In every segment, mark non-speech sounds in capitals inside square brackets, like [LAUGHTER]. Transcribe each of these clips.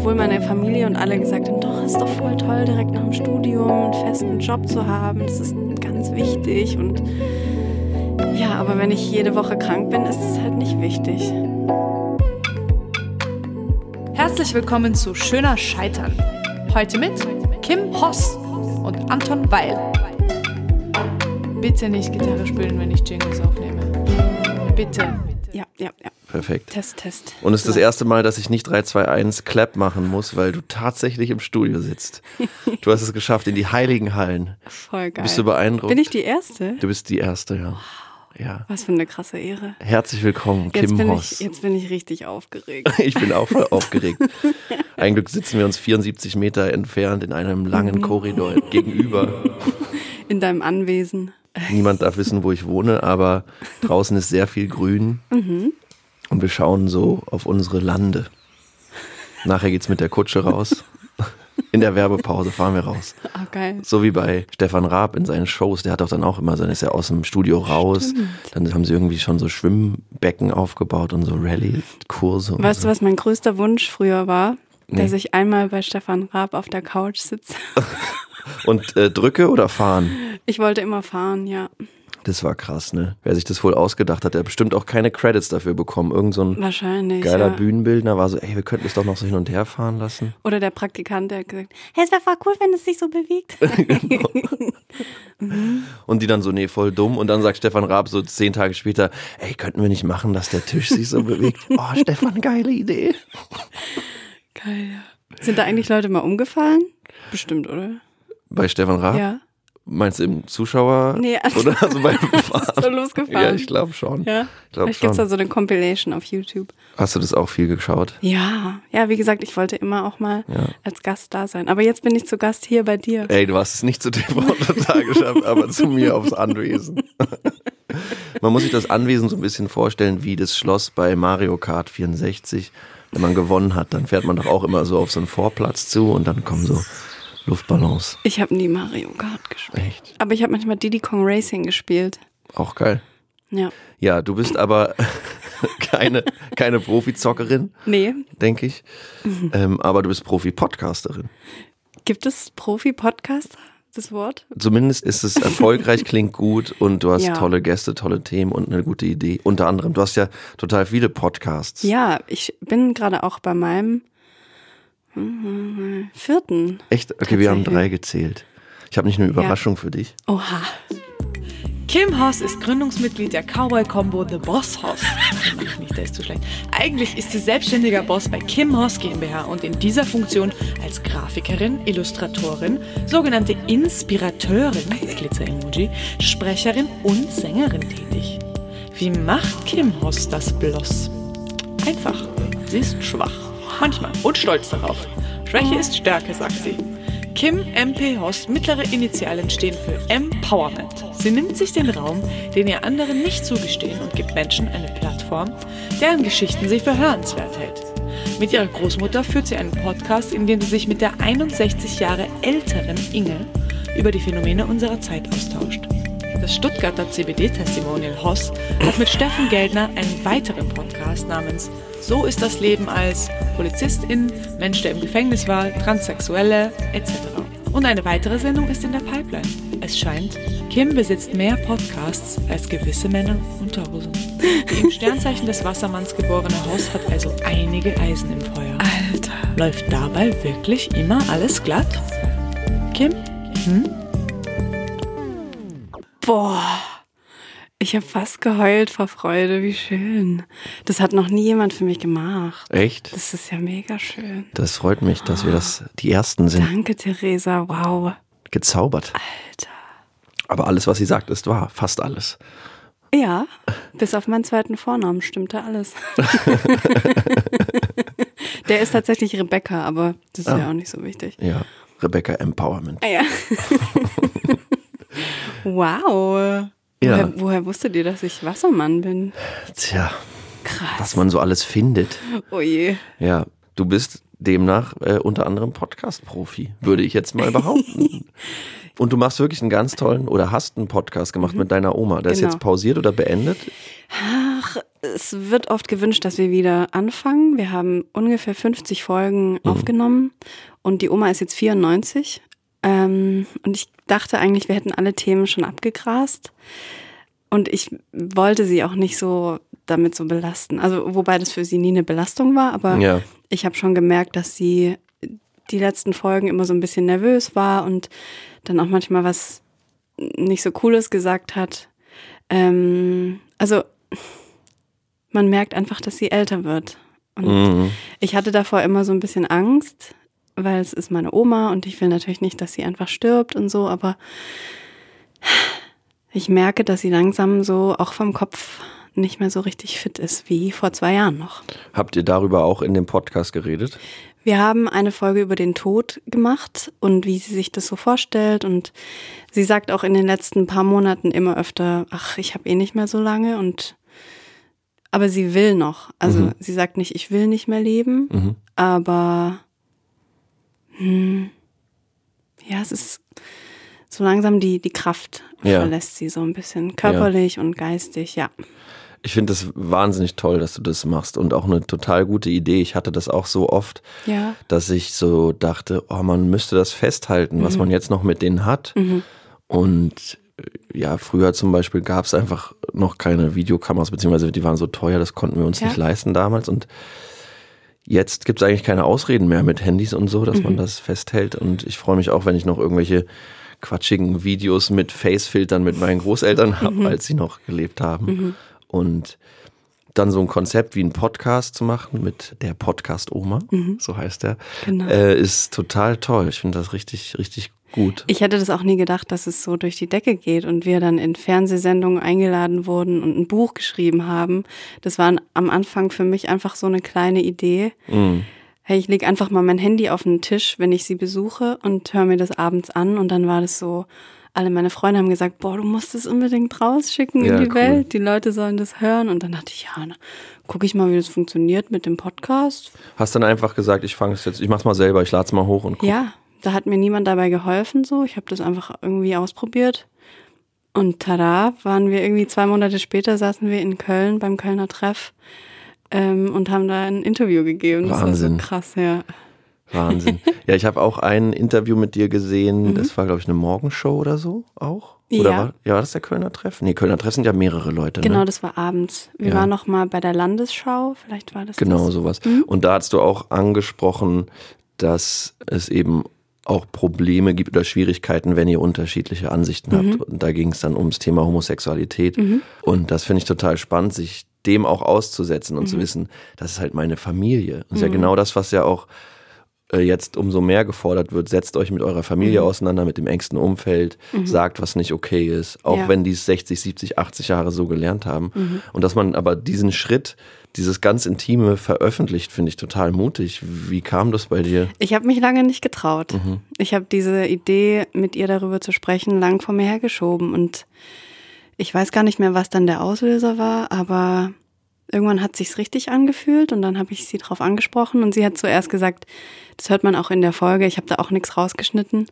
obwohl meine Familie und alle gesagt haben, doch, ist doch voll toll, direkt nach dem Studium einen festen Job zu haben. Das ist ganz wichtig. Und ja, aber wenn ich jede Woche krank bin, ist es halt nicht wichtig. Herzlich willkommen zu Schöner Scheitern. Heute mit Kim Hoss und Anton Weil. Bitte nicht Gitarre spielen, wenn ich Jingles aufnehme. Bitte. Ja, ja, ja. Perfekt. Test, Test. Und es ist das erste Mal, dass ich nicht 3, 2, 1 Clap machen muss, weil du tatsächlich im Studio sitzt. Du hast es geschafft in die heiligen Hallen. Voll geil. Bist du beeindruckt? Bin ich die Erste? Du bist die Erste, ja. Ja. Was für eine krasse Ehre. Herzlich willkommen, Jetzt Kim bin, Hoss. ich, jetzt bin ich richtig aufgeregt. [LAUGHS] Ich bin auch voll [LAUGHS] aufgeregt. Ein Glück sitzen wir uns 74 Meter entfernt in einem langen Mhm. Korridor gegenüber. In deinem Anwesen. Niemand darf wissen, wo ich wohne, aber draußen ist sehr viel Grün. Mhm. Und wir schauen so auf unsere Lande. Nachher geht's mit der Kutsche raus. In der Werbepause fahren wir raus. Ah, geil. So wie bei Stefan Raab in seinen Shows, der hat doch dann auch immer, dann ist er aus dem Studio raus. Dann haben sie irgendwie schon so Schwimmbecken aufgebaut und so Rallye-Kurse. Weißt so. du, was mein größter Wunsch früher war? Nee. Dass ich einmal bei Stefan Raab auf der Couch sitze. [LAUGHS] Und äh, drücke oder fahren? Ich wollte immer fahren, ja. Das war krass, ne? Wer sich das wohl ausgedacht hat, der hat bestimmt auch keine Credits dafür bekommen. Irgend so ein Wahrscheinlich. geiler ja. Bühnenbildner war so, ey, wir könnten es doch noch so hin und her fahren lassen. Oder der Praktikant, der hat gesagt, hey, es wäre voll cool, wenn es sich so bewegt. [LAUGHS] Und die dann so, nee, voll dumm. Und dann sagt Stefan Raab so zehn Tage später, ey, könnten wir nicht machen, dass der Tisch sich so bewegt? [LAUGHS] Oh, Stefan, geile Idee. Geil, ja. Sind da eigentlich Leute mal umgefallen? Bestimmt, oder? Bei Stefan Raab? Ja. Meinst du im Zuschauer? Nee, also- Oder also beim [LAUGHS] Ist so losgefahren. Ja, ich glaube schon. Ja. Ich glaube Vielleicht gibt es da so eine Compilation auf YouTube. Hast du das auch viel geschaut? Ja, ja, wie gesagt, ich wollte immer auch mal Ja. als Gast da sein. Aber jetzt bin ich zu Gast hier bei dir. Ey, du hast es nicht zu [LAUGHS] TV total geschafft, aber zu mir aufs Anwesen. [LAUGHS] Man muss sich das Anwesen so ein bisschen vorstellen wie das Schloss bei Mario Kart 64. Wenn man gewonnen hat, dann fährt man doch auch immer so auf so einen Vorplatz zu und dann kommen so Luftballons. Ich habe nie Mario Kart gespielt. Echt? Aber ich habe manchmal Diddy Kong Racing gespielt. Auch geil. Ja. Ja, du bist aber [LAUGHS] keine, keine Profizockerin, Nee. denke ich. Mhm. Ähm, aber du bist Profi-Podcasterin. Gibt es Profi-Podcaster, das Wort? Zumindest ist es erfolgreich, [LAUGHS] klingt gut und du hast Ja. tolle Gäste, tolle Themen und eine gute Idee. Unter anderem, du hast ja total viele Podcasts. Ja, ich bin gerade auch bei meinem vierten. Echt? Okay, wir haben drei gezählt. Ich habe nicht eine Überraschung für dich. Oha. Kim Hoss ist Gründungsmitglied der Cowboy-Combo The Boss Hoss. Nicht, der ist zu schlecht. Eigentlich ist sie selbstständiger Boss bei Kim Hoss GmbH und in dieser Funktion als Grafikerin, Illustratorin, sogenannte Inspirateurin, Glitzer-Emoji, Sprecherin und Sängerin tätig. Wie macht Kim Hoss das bloß? Einfach. Sie ist schwach. Manchmal. Und stolz darauf. Schwäche ist Stärke, sagt sie. Kim MP Hoss, mittlere Initialen stehen für Empowerment. Sie nimmt sich den Raum, den ihr anderen nicht zugestehen und gibt Menschen eine Plattform, deren Geschichten sie für hörenswert hält. Mit ihrer Großmutter führt sie einen Podcast, in dem sie sich mit der 61 Jahre älteren Inge über die Phänomene unserer Zeit austauscht. Das Stuttgarter CBD-Testimonial Hoss hat mit Steffen Geldner einen weiteren Podcast namens So ist das Leben als Polizistin, Mensch, der im Gefängnis war, Transsexuelle etc. Und eine weitere Sendung ist in der Pipeline. Es scheint, Kim besitzt mehr Podcasts als gewisse Männer Unterhosen. Die im Sternzeichen des Wassermanns geborene Hoss hat also einige Eisen im Feuer. Alter. Läuft dabei wirklich immer alles glatt? Kim? Hm? Boah. Ich habe fast geheult vor Freude. Wie schön. Das hat noch nie jemand für mich gemacht. Echt? Das ist ja mega schön. Das freut mich, dass wir das die Ersten sind. Danke, Theresa. Wow. Gezaubert. Alter. Aber alles, was sie sagt, ist wahr. Fast alles. Ja, bis auf meinen zweiten Vornamen stimmte alles. [LAUGHS] Der ist tatsächlich Rebecca, aber das ist Ah. ja auch nicht so wichtig. Ja. Rebecca Empowerment. Ah ja. [LAUGHS] wow. Ja. Woher, woher wusstet ihr, dass ich Wassermann bin? Tja, Krass. was man so alles findet. Oh je. Ja, du bist demnach äh, unter anderem Podcast-Profi, würde ich jetzt mal behaupten. [LAUGHS] Und du machst wirklich einen ganz tollen oder hast einen Podcast gemacht mit deiner Oma. Der ist Genau. jetzt pausiert oder beendet? Ach, es wird oft gewünscht, dass wir wieder anfangen. Wir haben ungefähr 50 Folgen mhm. aufgenommen und die Oma ist jetzt 94. Ähm, und ich dachte eigentlich, wir hätten alle Themen schon abgegrast. Und ich wollte sie auch nicht so damit so belasten. Also, wobei das für sie nie eine Belastung war, aber ja. ich habe schon gemerkt, dass sie die letzten Folgen immer so ein bisschen nervös war und dann auch manchmal was nicht so Cooles gesagt hat. Ähm, also, man merkt einfach, dass sie älter wird. Und mhm. ich hatte davor immer so ein bisschen Angst, weil es ist meine Oma und ich will natürlich nicht, dass sie einfach stirbt und so, aber ich merke, dass sie langsam so auch vom Kopf nicht mehr so richtig fit ist wie vor zwei Jahren noch. Habt ihr darüber auch in dem Podcast geredet? Wir haben eine Folge über den Tod gemacht und wie sie sich das so vorstellt. Und sie sagt auch in den letzten paar Monaten immer öfter, ach, ich habe eh nicht mehr so lange und aber sie will noch. Also mhm. sie sagt nicht, ich will nicht mehr leben, mhm. aber hm, ja, es ist so langsam die, die Kraft ja. verlässt sie so ein bisschen körperlich ja. und geistig, ja. Ich finde das wahnsinnig toll, dass du das machst und auch eine total gute Idee. Ich hatte das auch so oft, ja. dass ich so dachte, oh, man müsste das festhalten, mhm. was man jetzt noch mit denen hat. Mhm. Und äh, ja, früher zum Beispiel gab es einfach noch keine Videokameras, beziehungsweise die waren so teuer, das konnten wir uns ja. nicht leisten damals. Und jetzt gibt es eigentlich keine Ausreden mehr mit Handys und so, dass mhm. man das festhält. Und ich freue mich auch, wenn ich noch irgendwelche quatschigen Videos mit Facefiltern mit meinen Großeltern habe, mhm. als sie noch gelebt haben. Mhm. Und dann so ein Konzept wie ein Podcast zu machen mit der Podcast Oma, mhm. so heißt er, genau. äh, ist total toll. Ich finde das richtig, richtig gut. Ich hätte das auch nie gedacht, dass es so durch die Decke geht und wir dann in Fernsehsendungen eingeladen wurden und ein Buch geschrieben haben. Das war am Anfang für mich einfach so eine kleine Idee. Mhm. Hey, ich lege einfach mal mein Handy auf den Tisch, wenn ich sie besuche und höre mir das abends an und dann war das so, alle meine Freunde haben gesagt, boah, du musst es unbedingt rausschicken ja, in die cool. Welt. Die Leute sollen das hören. Und dann dachte ich, ja, gucke ich mal, wie das funktioniert mit dem Podcast. Hast dann einfach gesagt, ich fange es jetzt, ich mach's mal selber, ich lade es mal hoch und guck. Ja, da hat mir niemand dabei geholfen. So, ich habe das einfach irgendwie ausprobiert. Und tada, waren wir irgendwie zwei Monate später, saßen wir in Köln beim Kölner Treff ähm, und haben da ein Interview gegeben. Wahnsinn. Das war so krass, ja. Wahnsinn. [LAUGHS] ja, ich habe auch ein Interview mit dir gesehen. Mhm. Das war, glaube ich, eine Morgenshow oder so auch. Oder ja. War, ja, war das der Kölner Treff? Nee, Kölner Treff sind ja mehrere Leute. Genau, ne? das war abends. Wir ja. waren noch mal bei der Landesschau, vielleicht war das Genau, das. sowas. Mhm. Und da hast du auch angesprochen, dass es eben auch Probleme gibt oder Schwierigkeiten, wenn ihr unterschiedliche Ansichten mhm. habt. Und da ging es dann ums Thema Homosexualität. Mhm. Und das finde ich total spannend, sich dem auch auszusetzen und zu mhm. wissen, das ist halt meine Familie. Das ist ja mhm. genau das, was ja auch äh, jetzt umso mehr gefordert wird, setzt euch mit eurer Familie mhm. auseinander, mit dem engsten Umfeld, mhm. sagt, was nicht okay ist, auch ja. wenn die es 60, 70, 80 Jahre so gelernt haben. Mhm. Und dass man aber diesen Schritt, dieses ganz Intime veröffentlicht, finde ich total mutig. Wie kam das bei dir? Ich habe mich lange nicht getraut. Mhm. Ich habe diese Idee, mit ihr darüber zu sprechen, lang vor mir hergeschoben und ich weiß gar nicht mehr, was dann der Auslöser war, aber irgendwann hat sich's richtig angefühlt und dann habe ich sie drauf angesprochen und sie hat zuerst gesagt, das hört man auch in der Folge, ich habe da auch nichts rausgeschnitten.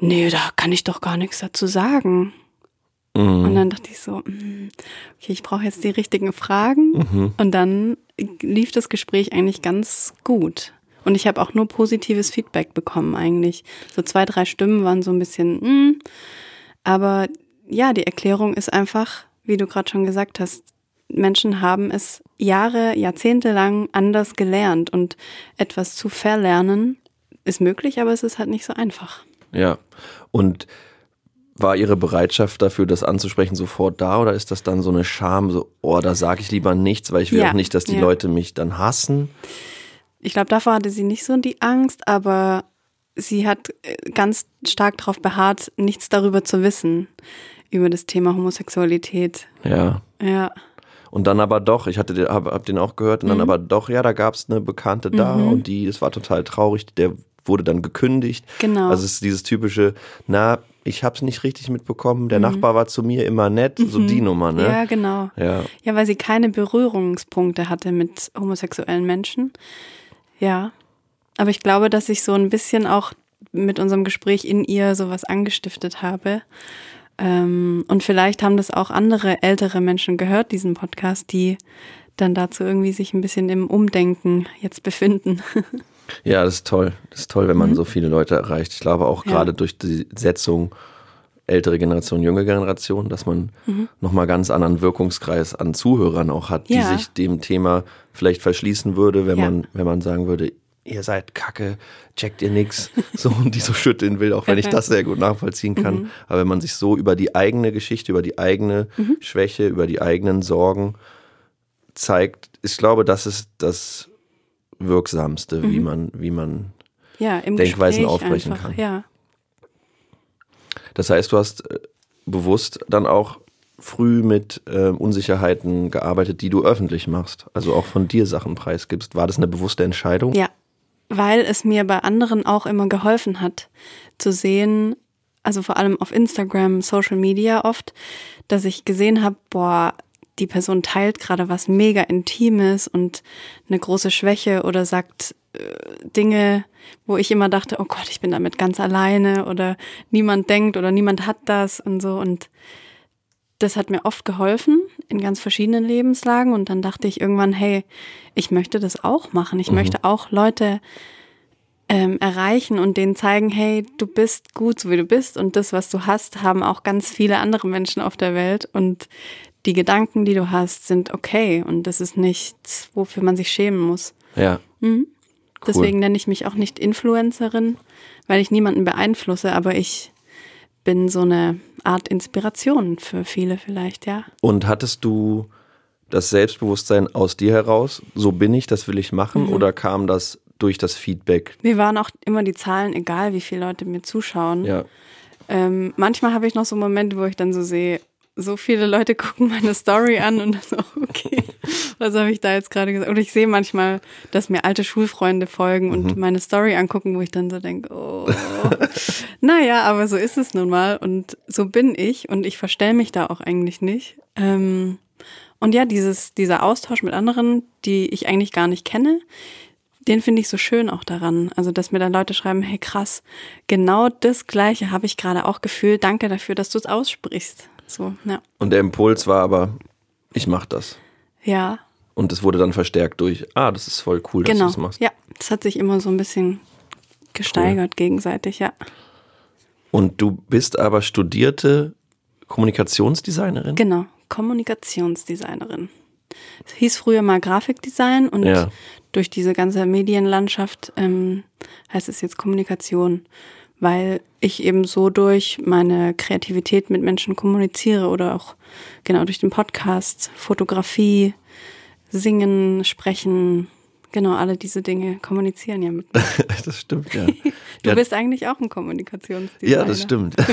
Nee, da kann ich doch gar nichts dazu sagen. Mhm. Und dann dachte ich so, mm, okay, ich brauche jetzt die richtigen Fragen. Mhm. Und dann lief das Gespräch eigentlich ganz gut. Und ich habe auch nur positives Feedback bekommen eigentlich. So zwei, drei Stimmen waren so ein bisschen, mm. aber ja, die Erklärung ist einfach, wie du gerade schon gesagt hast, Menschen haben es Jahre, Jahrzehnte lang anders gelernt und etwas zu verlernen ist möglich, aber es ist halt nicht so einfach. Ja, und war Ihre Bereitschaft dafür, das anzusprechen, sofort da oder ist das dann so eine Scham, so, oh, da sage ich lieber nichts, weil ich will ja, auch nicht, dass die ja. Leute mich dann hassen? Ich glaube, davor hatte sie nicht so die Angst, aber sie hat äh, ganz stark darauf beharrt, nichts darüber zu wissen, über das Thema Homosexualität. Ja. Ja. Und dann aber doch, ich hatte hab, hab den auch gehört, und dann mhm. aber doch, ja, da gab es eine Bekannte da mhm. und die, das war total traurig, der wurde dann gekündigt. Genau. Also es ist dieses typische, na, ich hab's nicht richtig mitbekommen, der mhm. Nachbar war zu mir immer nett, so die mhm. Nummer, ne? Ja, genau. Ja. ja, weil sie keine Berührungspunkte hatte mit homosexuellen Menschen. Ja. Aber ich glaube, dass ich so ein bisschen auch mit unserem Gespräch in ihr sowas angestiftet habe. Ähm, und vielleicht haben das auch andere ältere Menschen gehört, diesen Podcast, die dann dazu irgendwie sich ein bisschen im Umdenken jetzt befinden. [LAUGHS] Ja, das ist toll. Das ist toll, wenn man mhm. so viele Leute erreicht. Ich glaube auch ja. gerade durch die Setzung ältere Generation, junge Generation, dass man mhm. nochmal ganz anderen Wirkungskreis an Zuhörern auch hat, die ja. sich dem Thema vielleicht verschließen würde, wenn ja. man, wenn man sagen würde, ihr seid kacke, checkt ihr nix, [LAUGHS] so und die so schütteln will, auch wenn ich das sehr gut nachvollziehen kann. Mhm. Aber wenn man sich so über die eigene Geschichte, über die eigene mhm. Schwäche, über die eigenen Sorgen zeigt, ich glaube, das ist das Wirksamste, mhm. wie man, wie man ja, Denkweisen Gespräch aufbrechen einfach, kann. Ja. Das heißt, du hast äh, bewusst dann auch früh mit äh, Unsicherheiten gearbeitet, die du öffentlich machst, also auch von dir Sachen preisgibst. War das eine bewusste Entscheidung? Ja, weil es mir bei anderen auch immer geholfen hat, zu sehen, also vor allem auf Instagram, Social Media oft, dass ich gesehen habe, boah, die Person teilt gerade was mega Intimes und eine große Schwäche oder sagt äh, Dinge, wo ich immer dachte, oh Gott, ich bin damit ganz alleine oder niemand denkt oder niemand hat das und so. Und das hat mir oft geholfen in ganz verschiedenen Lebenslagen. Und dann dachte ich irgendwann, hey, ich möchte das auch machen. Ich mhm. möchte auch Leute ähm, erreichen und denen zeigen, hey, du bist gut, so wie du bist und das, was du hast, haben auch ganz viele andere Menschen auf der Welt und die Gedanken, die du hast, sind okay und das ist nichts, wofür man sich schämen muss. Ja. Mhm. Cool. Deswegen nenne ich mich auch nicht Influencerin, weil ich niemanden beeinflusse, aber ich bin so eine Art Inspiration für viele vielleicht, ja. Und hattest du das Selbstbewusstsein aus dir heraus, so bin ich, das will ich machen, mhm. oder kam das durch das Feedback? Mir waren auch immer die Zahlen, egal wie viele Leute mir zuschauen. Ja. Ähm, manchmal habe ich noch so Momente, wo ich dann so sehe, so viele Leute [LAUGHS] gucken meine Story an und so, okay, was habe ich da jetzt gerade gesagt? Und ich sehe manchmal, dass mir alte Schulfreunde folgen und mhm. meine Story angucken, wo ich dann so denke, oh, [LAUGHS] naja, aber so ist es nun mal und so bin ich und ich verstell mich da auch eigentlich nicht. Ähm, und ja, dieses, dieser Austausch mit anderen, die ich eigentlich gar nicht kenne, den finde ich so schön auch daran. Also, dass mir dann Leute schreiben, hey krass, genau das Gleiche habe ich gerade auch gefühlt. Danke dafür, dass du es aussprichst. So, ja. Und der Impuls war aber, ich mach das. Ja. Und es wurde dann verstärkt durch, ah, das ist voll cool, genau. dass du es machst. Ja, das hat sich immer so ein bisschen gesteigert cool. gegenseitig, ja. Und du bist aber studierte Kommunikationsdesignerin? Genau, Kommunikationsdesignerin. Es hieß früher mal Grafikdesign und ja. durch diese ganze Medienlandschaft ähm, heißt es jetzt Kommunikation weil ich eben so durch meine Kreativität mit Menschen kommuniziere oder auch genau durch den Podcast, Fotografie, Singen, Sprechen, Genau, alle diese Dinge kommunizieren ja mit mir. [LAUGHS] das stimmt, ja. [LAUGHS] du ja. bist eigentlich auch ein Kommunikationsdesigner. Ja, das stimmt. [LAUGHS]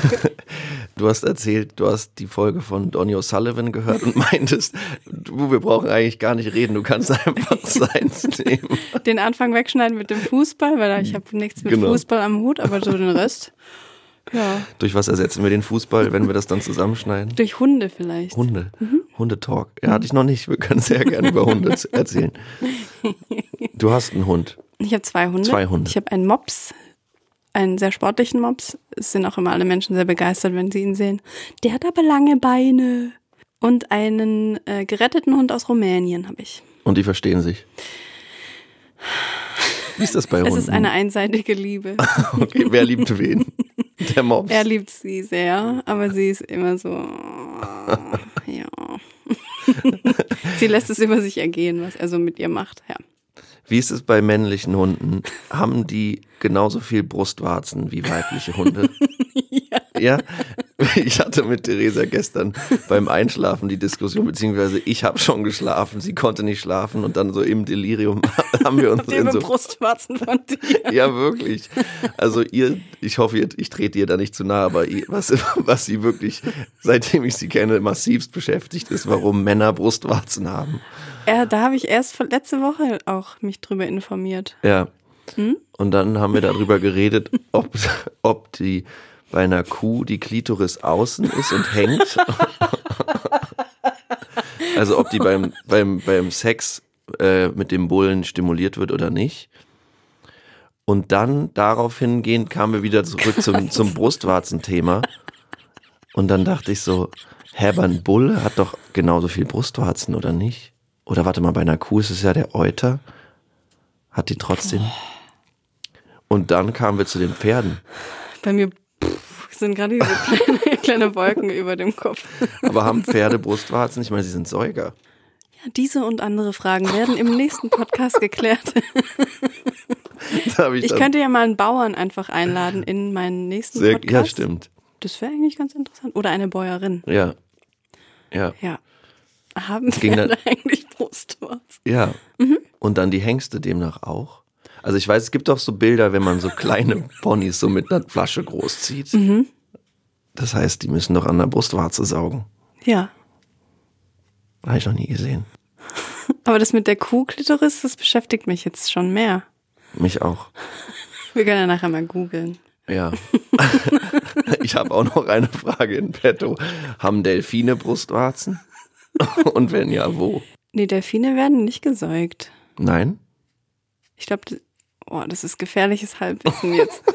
Du hast erzählt, du hast die Folge von Donny O'Sullivan gehört und meintest, du, wir brauchen eigentlich gar nicht reden, du kannst einfach Seins nehmen. Den Anfang wegschneiden mit dem Fußball, weil ich habe nichts mit genau. Fußball am Hut, aber so den Rest. Ja. Durch was ersetzen wir den Fußball, wenn wir das dann zusammenschneiden? Durch Hunde vielleicht. Hunde. Mhm. Hundetalk. Ja, hatte ich noch nicht. Wir können sehr gerne über Hunde erzählen. [LAUGHS] Du hast einen Hund. Ich habe zwei Hunde. Zwei Hunde. Ich habe einen Mops, einen sehr sportlichen Mops. Es sind auch immer alle Menschen sehr begeistert, wenn sie ihn sehen. Der hat aber lange Beine. Und einen äh, geretteten Hund aus Rumänien habe ich. Und die verstehen sich. Wie ist das bei Hunden? [LAUGHS] Es ist eine einseitige Liebe. [LAUGHS] okay, wer liebt wen? [LAUGHS] Der Mops. Er liebt sie sehr, aber sie ist immer so, [LAUGHS] ja. [LAUGHS] sie lässt es über sich ergehen, was er so mit ihr macht, ja. Wie ist es bei männlichen Hunden? Haben die genauso viel Brustwarzen wie weibliche Hunde? Ja. [LAUGHS] Ich hatte mit Theresa gestern beim Einschlafen die Diskussion, beziehungsweise ich habe schon geschlafen, sie konnte nicht schlafen und dann so im Delirium [LAUGHS] haben wir uns in so Brustwarzen von dir. [LAUGHS] Ja, wirklich. Also ihr, ich hoffe, ich trete ihr da nicht zu nahe, aber ihr, was, was sie wirklich, seitdem ich sie kenne, massivst beschäftigt ist, warum Männer Brustwarzen haben. Ja, da habe ich erst letzte Woche auch mich drüber informiert. Ja. Hm? Und dann haben wir darüber geredet, ob, ob die bei einer Kuh die Klitoris außen ist und hängt. [LAUGHS] also ob die beim, beim, beim Sex äh, mit dem Bullen stimuliert wird oder nicht. Und dann darauf hingehend kamen wir wieder zurück zum, zum Brustwarzen-Thema. Und dann dachte ich so, hä, aber ein Bulle hat doch genauso viel Brustwarzen, oder nicht? Oder warte mal, bei einer Kuh ist es ja der Euter. Hat die trotzdem. Und dann kamen wir zu den Pferden. Bei mir sind gerade diese [LAUGHS] kleine, kleine Wolken über dem Kopf. Aber haben Pferde Brustwarzen? Ich meine, sie sind Säuger. Ja, diese und andere Fragen werden im nächsten Podcast geklärt. [LAUGHS] Ich Ich könnte ja mal einen Bauern einfach einladen in meinen nächsten sehr, Podcast. ja, stimmt. Das wäre eigentlich ganz interessant. Oder eine Bäuerin. Ja. Ja. Ja. Haben Pferde [LAUGHS] eigentlich Brustwarzen? Ja. Mhm. Und dann die Hengste demnach auch. Also ich weiß, es gibt doch so Bilder, wenn man so kleine [LAUGHS] Ponys so mit einer Flasche großzieht. Mhm. Das heißt, die müssen doch an der Brustwarze saugen. Ja. Habe ich noch nie gesehen. [LAUGHS] Aber das mit der Kuhklitoris, das beschäftigt mich jetzt schon mehr. Mich auch. [LAUGHS] Wir können ja nachher mal googeln. Ja. ich habe auch noch eine Frage in petto. Haben Delfine Brustwarzen? Und wenn ja, wo? Nee, Delfine werden nicht gesäugt. Nein? Ich glaube, oh, das ist gefährliches Halbwissen jetzt. [LAUGHS]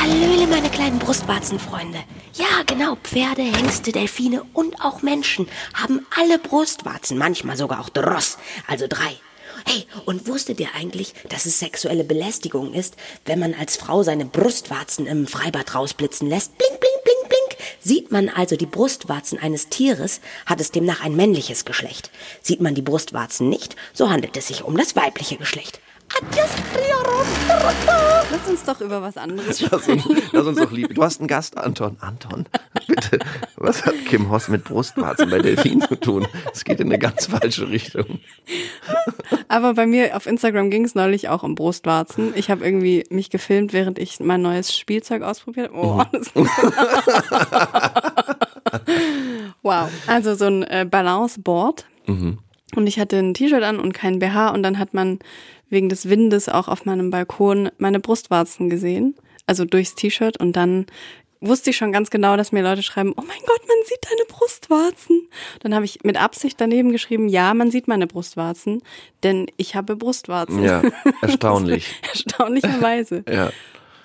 Hallöle, meine kleinen Brustwarzenfreunde. Ja, genau, Pferde, Hengste, Delfine und auch Menschen haben alle Brustwarzen, manchmal sogar auch Dross, also drei. Hey, und wusstet ihr eigentlich, dass es sexuelle Belästigung ist, wenn man als Frau seine Brustwarzen im Freibad rausblitzen lässt? Blink, blink, blink, blink. Sieht man also die Brustwarzen eines Tieres, hat es demnach ein männliches Geschlecht. Sieht man die Brustwarzen nicht, so handelt es sich um das weibliche Geschlecht. Adios. Lass uns doch über was anderes sprechen. Lass uns, lass uns doch lieb. Du hast einen Gast, Anton. Anton, bitte. Was hat Kim Hoss mit Brustwarzen bei Delfinen zu tun? Es geht in eine ganz falsche Richtung. Aber bei mir auf Instagram ging es neulich auch um Brustwarzen. Ich habe irgendwie mich gefilmt, während ich mein neues Spielzeug ausprobiert habe. Oh, das [LAUGHS] wow. Also so ein äh, Balanceboard. Und ich hatte ein T-Shirt an und kein BH und dann hat man wegen des Windes auch auf meinem Balkon meine Brustwarzen gesehen. Also durchs T-Shirt und dann wusste ich schon ganz genau, dass mir Leute schreiben, oh mein Gott, man sieht deine Brustwarzen. Dann habe ich mit Absicht daneben geschrieben, ja, man sieht meine Brustwarzen, denn ich habe Brustwarzen. Ja, [LAUGHS] erstaunlich. [LAUGHS] Erstaunlicherweise. Ja.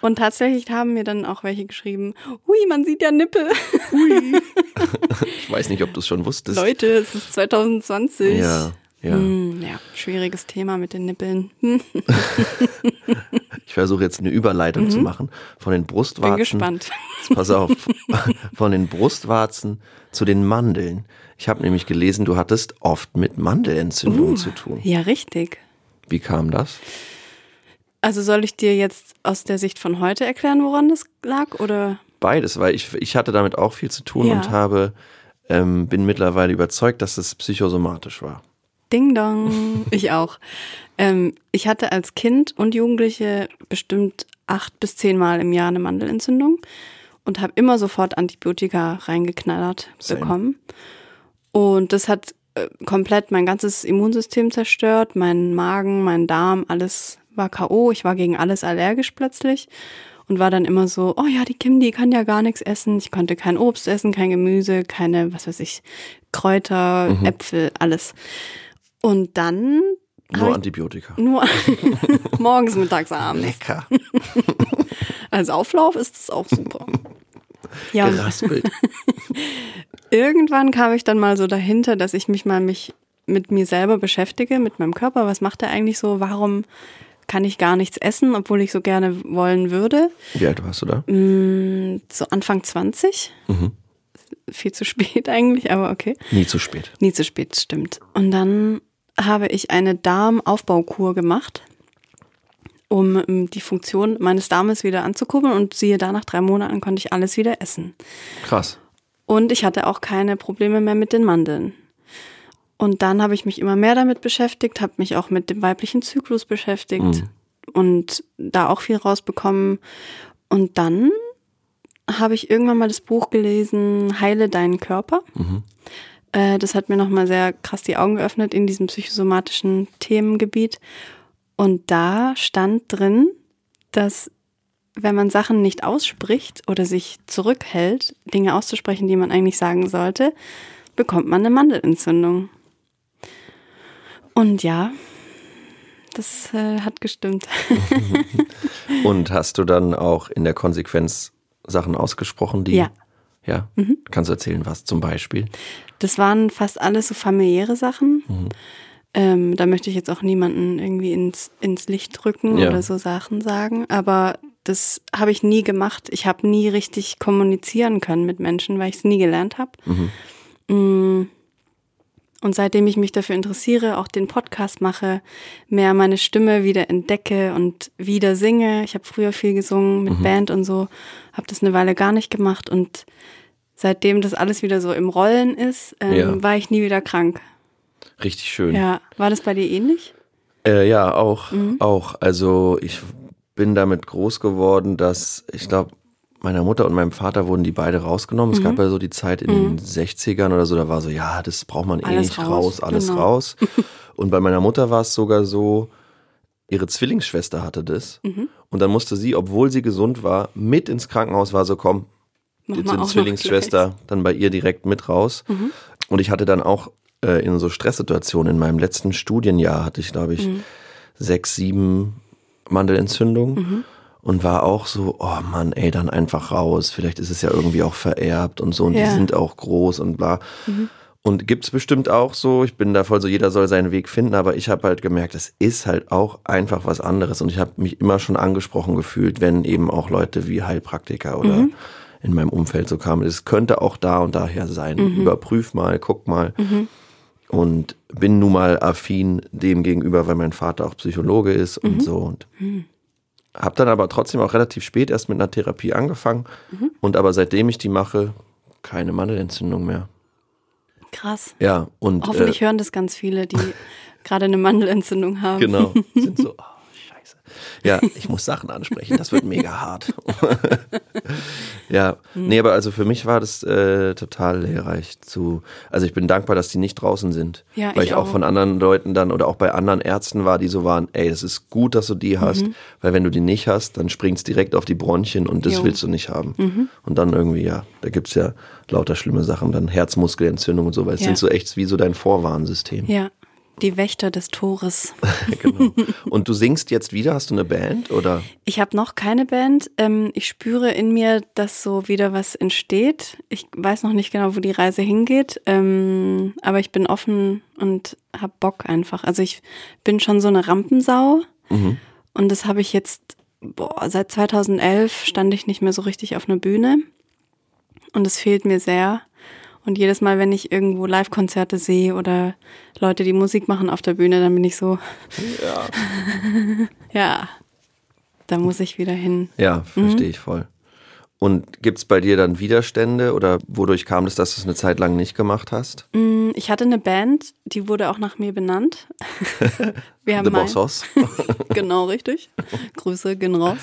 Und tatsächlich haben mir dann auch welche geschrieben, hui, man sieht ja Nippel. [LAUGHS] Ich weiß nicht, ob du es schon wusstest. Leute, es ist 2020. Ja, ja. Hm, ja, schwieriges Thema mit den Nippeln. [LAUGHS] Ich versuche jetzt eine Überleitung zu machen von den Brustwarzen. bin gespannt. Pass auf. [LAUGHS] Von den Brustwarzen zu den Mandeln. Ich habe nämlich gelesen, du hattest oft mit Mandelentzündungen zu tun. Ja, richtig. Wie kam das? Also soll ich dir jetzt aus der Sicht von heute erklären, woran das lag? Oder? Beides, weil ich, ich hatte damit auch viel zu tun Ja. und habe, ähm, bin mittlerweile überzeugt, dass es psychosomatisch war. Ding dong. [LAUGHS] Ich auch. Ähm, ich hatte als Kind und Jugendliche bestimmt acht bis zehn Mal im Jahr eine Mandelentzündung und habe immer sofort Antibiotika reingeknallert Same. bekommen. Und das hat äh, komplett mein ganzes Immunsystem zerstört, meinen Magen, mein Darm, alles war K.O. Ich war gegen alles allergisch plötzlich und war dann immer so, oh ja, die Kim, die kann ja gar nichts essen. Ich konnte kein Obst essen, kein Gemüse, keine, was weiß ich, Kräuter, Äpfel, alles. Und dann Nur Antibiotika. nur [LAUGHS] morgens, mittags, abends. Lecker. [LAUGHS] Als Auflauf ist es auch super. Ja, Geraspelt. [LAUGHS] irgendwann kam ich dann mal so dahinter, dass ich mich mal mich mit mir selber beschäftige, mit meinem Körper. Was macht er eigentlich so? Warum kann ich gar nichts essen, obwohl ich so gerne wollen würde? Wie alt warst du da? Mm, So Anfang 20. Viel zu spät [LAUGHS] eigentlich, aber okay. Nie zu spät. Nie zu spät, stimmt. Und dann habe ich eine Darmaufbaukur gemacht, um die Funktion meines Darmes wieder anzukurbeln und siehe da, nach drei Monaten konnte ich alles wieder essen. Krass. Und ich hatte auch keine Probleme mehr mit den Mandeln. Und dann habe ich mich immer mehr damit beschäftigt, habe mich auch mit dem weiblichen Zyklus beschäftigt und da auch viel rausbekommen. Und dann habe ich irgendwann mal das Buch gelesen, Heile deinen Körper. Äh, das hat mir nochmal sehr krass die Augen geöffnet in diesem psychosomatischen Themengebiet. Und da stand drin, dass wenn man Sachen nicht ausspricht oder sich zurückhält, Dinge auszusprechen, die man eigentlich sagen sollte, bekommt man eine Mandelentzündung. Und ja, das äh, hat gestimmt. [LAUGHS] Und hast du dann auch in der Konsequenz Sachen ausgesprochen, die. Ja. Ja. Kannst du erzählen, was zum Beispiel? Das waren fast alles so familiäre Sachen. Ähm, da möchte ich jetzt auch niemanden irgendwie ins, ins Licht drücken Ja. oder so Sachen sagen. Aber das habe ich nie gemacht. Ich habe nie richtig kommunizieren können mit Menschen, weil ich es nie gelernt habe. Mm. Und seitdem ich mich dafür interessiere, auch den Podcast mache, mehr meine Stimme wieder entdecke und wieder singe. Ich habe früher viel gesungen mit Band und so, habe das eine Weile gar nicht gemacht und seitdem das alles wieder so im Rollen ist, ähm, Ja. war ich nie wieder krank. Richtig schön. Ja, war das bei dir ähnlich? Äh, ja, auch, Mhm. auch. Also ich bin damit groß geworden, dass ich glaube, meiner Mutter und meinem Vater wurden die beide rausgenommen. Mhm. Es gab ja so die Zeit in den 60ern oder so, da war so, ja, das braucht man eh Alles nicht raus, raus, alles genau. raus. [LAUGHS] Und bei meiner Mutter war es sogar so, ihre Zwillingsschwester hatte das. Mhm. Und dann musste sie, obwohl sie gesund war, mit ins Krankenhaus war so, komm, Mach jetzt sind Mhm. Zwillingsschwester, dann bei ihr direkt mit raus. Und ich hatte dann auch äh, in so Stresssituationen, in meinem letzten Studienjahr hatte ich, glaube ich, Mhm. sechs, sieben Mandelentzündungen. Und war auch so, oh Mann, ey, dann einfach raus. Vielleicht ist es ja irgendwie auch vererbt und so. Und die Ja. Mhm. sind auch groß und bla. Und gibt's bestimmt auch so, ich bin da voll so, jeder soll seinen Weg finden, aber ich habe halt gemerkt, es ist halt auch einfach was anderes. Und ich habe mich immer schon angesprochen gefühlt, wenn eben auch Leute wie Heilpraktiker oder Mhm. in meinem Umfeld so kamen. Es könnte auch da und daher sein. Mhm. Überprüf mal, guck mal. Und bin nun mal affin dem gegenüber, weil mein Vater auch Psychologe ist Mhm. und so. Und habe dann aber trotzdem auch relativ spät erst mit einer Therapie angefangen. Mhm. Und aber seitdem ich die mache, keine Mandelentzündung mehr. Krass. Ja, und Hoffentlich äh, hören das ganz viele, die [LAUGHS] gerade eine Mandelentzündung haben. genau, [LAUGHS] sind so, oh. Ja, ich muss Sachen ansprechen, das wird mega hart. [LAUGHS] ja, nee, aber also für mich war das äh, total lehrreich zu, also ich bin dankbar, dass die nicht draußen sind. Ja, weil ich ich auch auch. von anderen Leuten dann oder auch bei anderen Ärzten war, die so waren, ey, es ist gut, dass du die hast, Mhm. weil wenn du die nicht hast, dann springt's direkt auf die Bronchien und das Jo. willst du nicht haben. Mhm. Und dann irgendwie, ja, da gibt's ja lauter schlimme Sachen, dann Herzmuskelentzündung und so, weil es Ja. sind so echt wie so dein Vorwarnsystem. Ja, die Wächter des Tores. [LAUGHS] genau. Und du singst jetzt wieder? Hast du eine Band oder? Ich habe noch keine Band. Ähm, ich spüre in mir, dass so wieder was entsteht. Ich weiß noch nicht genau, wo die Reise hingeht, ähm, aber ich bin offen und habe Bock einfach. Also ich bin schon so eine Rampensau und das habe ich jetzt, boah, seit 2011 stand ich nicht mehr so richtig auf einer Bühne und es fehlt mir sehr. Und jedes Mal, wenn ich irgendwo Live-Konzerte sehe oder Leute, die Musik machen auf der Bühne, dann bin ich so, Ja. [LAUGHS] ja, da muss ich wieder hin. Ja, Mhm. verstehe ich voll. Und gibt's bei dir dann Widerstände oder wodurch kam es, dass du es eine Zeit lang nicht gemacht hast? Mm, Ich hatte eine Band, die wurde auch nach mir benannt. [LAUGHS] Wir haben The Boss Hoss. [LAUGHS] Genau, richtig. Grüße, gehen raus.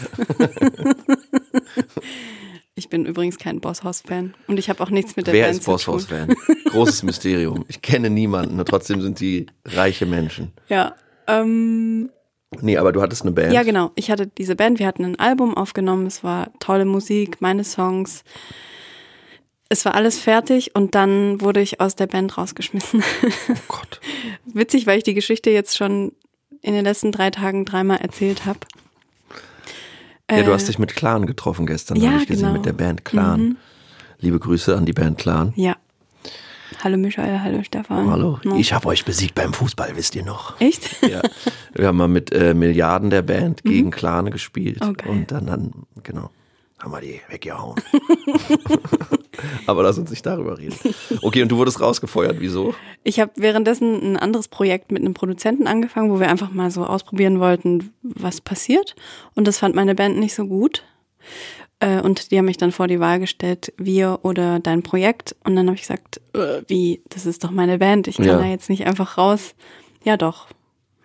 Ich bin übrigens kein Boss Hoss Fan und ich habe auch nichts mit der Wer Band ist Boss zu tun. Hoss Fan? Großes Mysterium. Ich kenne niemanden und trotzdem sind die reiche Menschen. Ja, ähm, Nee, aber du hattest eine Band. ja genau. Ich hatte diese Band, wir hatten ein Album aufgenommen, es war tolle Musik, meine Songs. Es war alles fertig und dann wurde ich aus der Band rausgeschmissen. Oh Gott. [LAUGHS] Witzig, weil ich die Geschichte jetzt schon in den letzten drei Tagen dreimal erzählt habe. Ja, du Äh, hast dich mit Clan getroffen gestern, ja, habe ich gesehen, genau. mit der Band Clan. Liebe Grüße an die Band Clan. Ja. Hallo Michael, hallo Stefan. Hallo. No. Ich habe euch besiegt beim Fußball, wisst ihr noch? Echt? Ja. Wir haben mal mit äh, Milliarden der Band gegen Clan gespielt. Mhm. Oh, und dann, dann, genau, haben wir die weggehauen. [LAUGHS] Aber lass uns nicht darüber reden. Okay, und du wurdest rausgefeuert, wieso? Ich habe währenddessen ein anderes Projekt mit einem Produzenten angefangen, wo wir einfach mal so ausprobieren wollten, was passiert. Und das fand meine Band nicht so gut. Äh, Und die haben mich dann vor die Wahl gestellt, wir oder dein Projekt. Und dann habe ich gesagt, äh, wie, das ist doch meine Band, ich kann Ja. da jetzt nicht einfach raus. Ja, doch.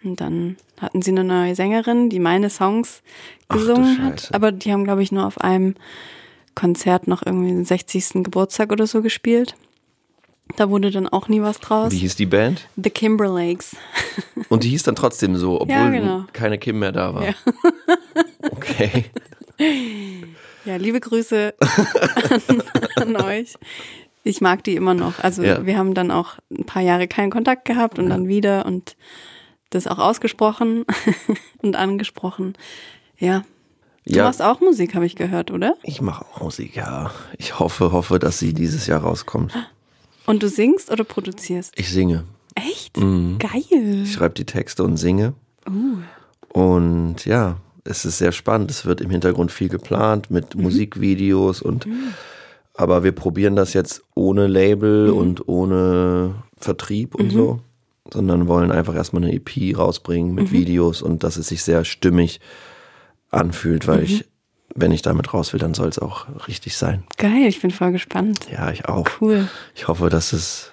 Und dann hatten sie eine neue Sängerin, die meine Songs Ach gesungen hat. Aber die haben, glaube ich, nur auf einem Konzert noch irgendwie den 60. Geburtstag oder so gespielt. Da wurde dann auch nie was draus. Wie hieß die Band? The Kimberlakes. [LAUGHS] Und die hieß dann trotzdem so, obwohl Ja, genau. keine Kim mehr da war. Ja. [LAUGHS] Okay. [LAUGHS] Ja, liebe Grüße an, an euch. Ich mag die immer noch. Also Ja. wir haben dann auch ein paar Jahre keinen Kontakt gehabt und dann wieder und das auch ausgesprochen und angesprochen. Ja, Du Ja. machst auch Musik, habe ich gehört, oder? Ich mache auch Musik, ja. Ich hoffe, hoffe, dass sie dieses Jahr rauskommt. Und du singst oder produzierst? Ich singe. Echt? Mhm. Geil. Ich schreibe die Texte und singe. Uh. Und ja, es ist sehr spannend. Es wird im Hintergrund viel geplant mit Musikvideos und aber wir probieren das jetzt ohne Label und ohne Vertrieb und so, sondern wollen einfach erstmal eine EP rausbringen mit Videos und dass es sich sehr stimmig anfühlt, weil ich, wenn ich damit raus will, dann soll es auch richtig sein. Geil, ich bin voll gespannt. Ja, ich auch. Cool. Ich hoffe, dass es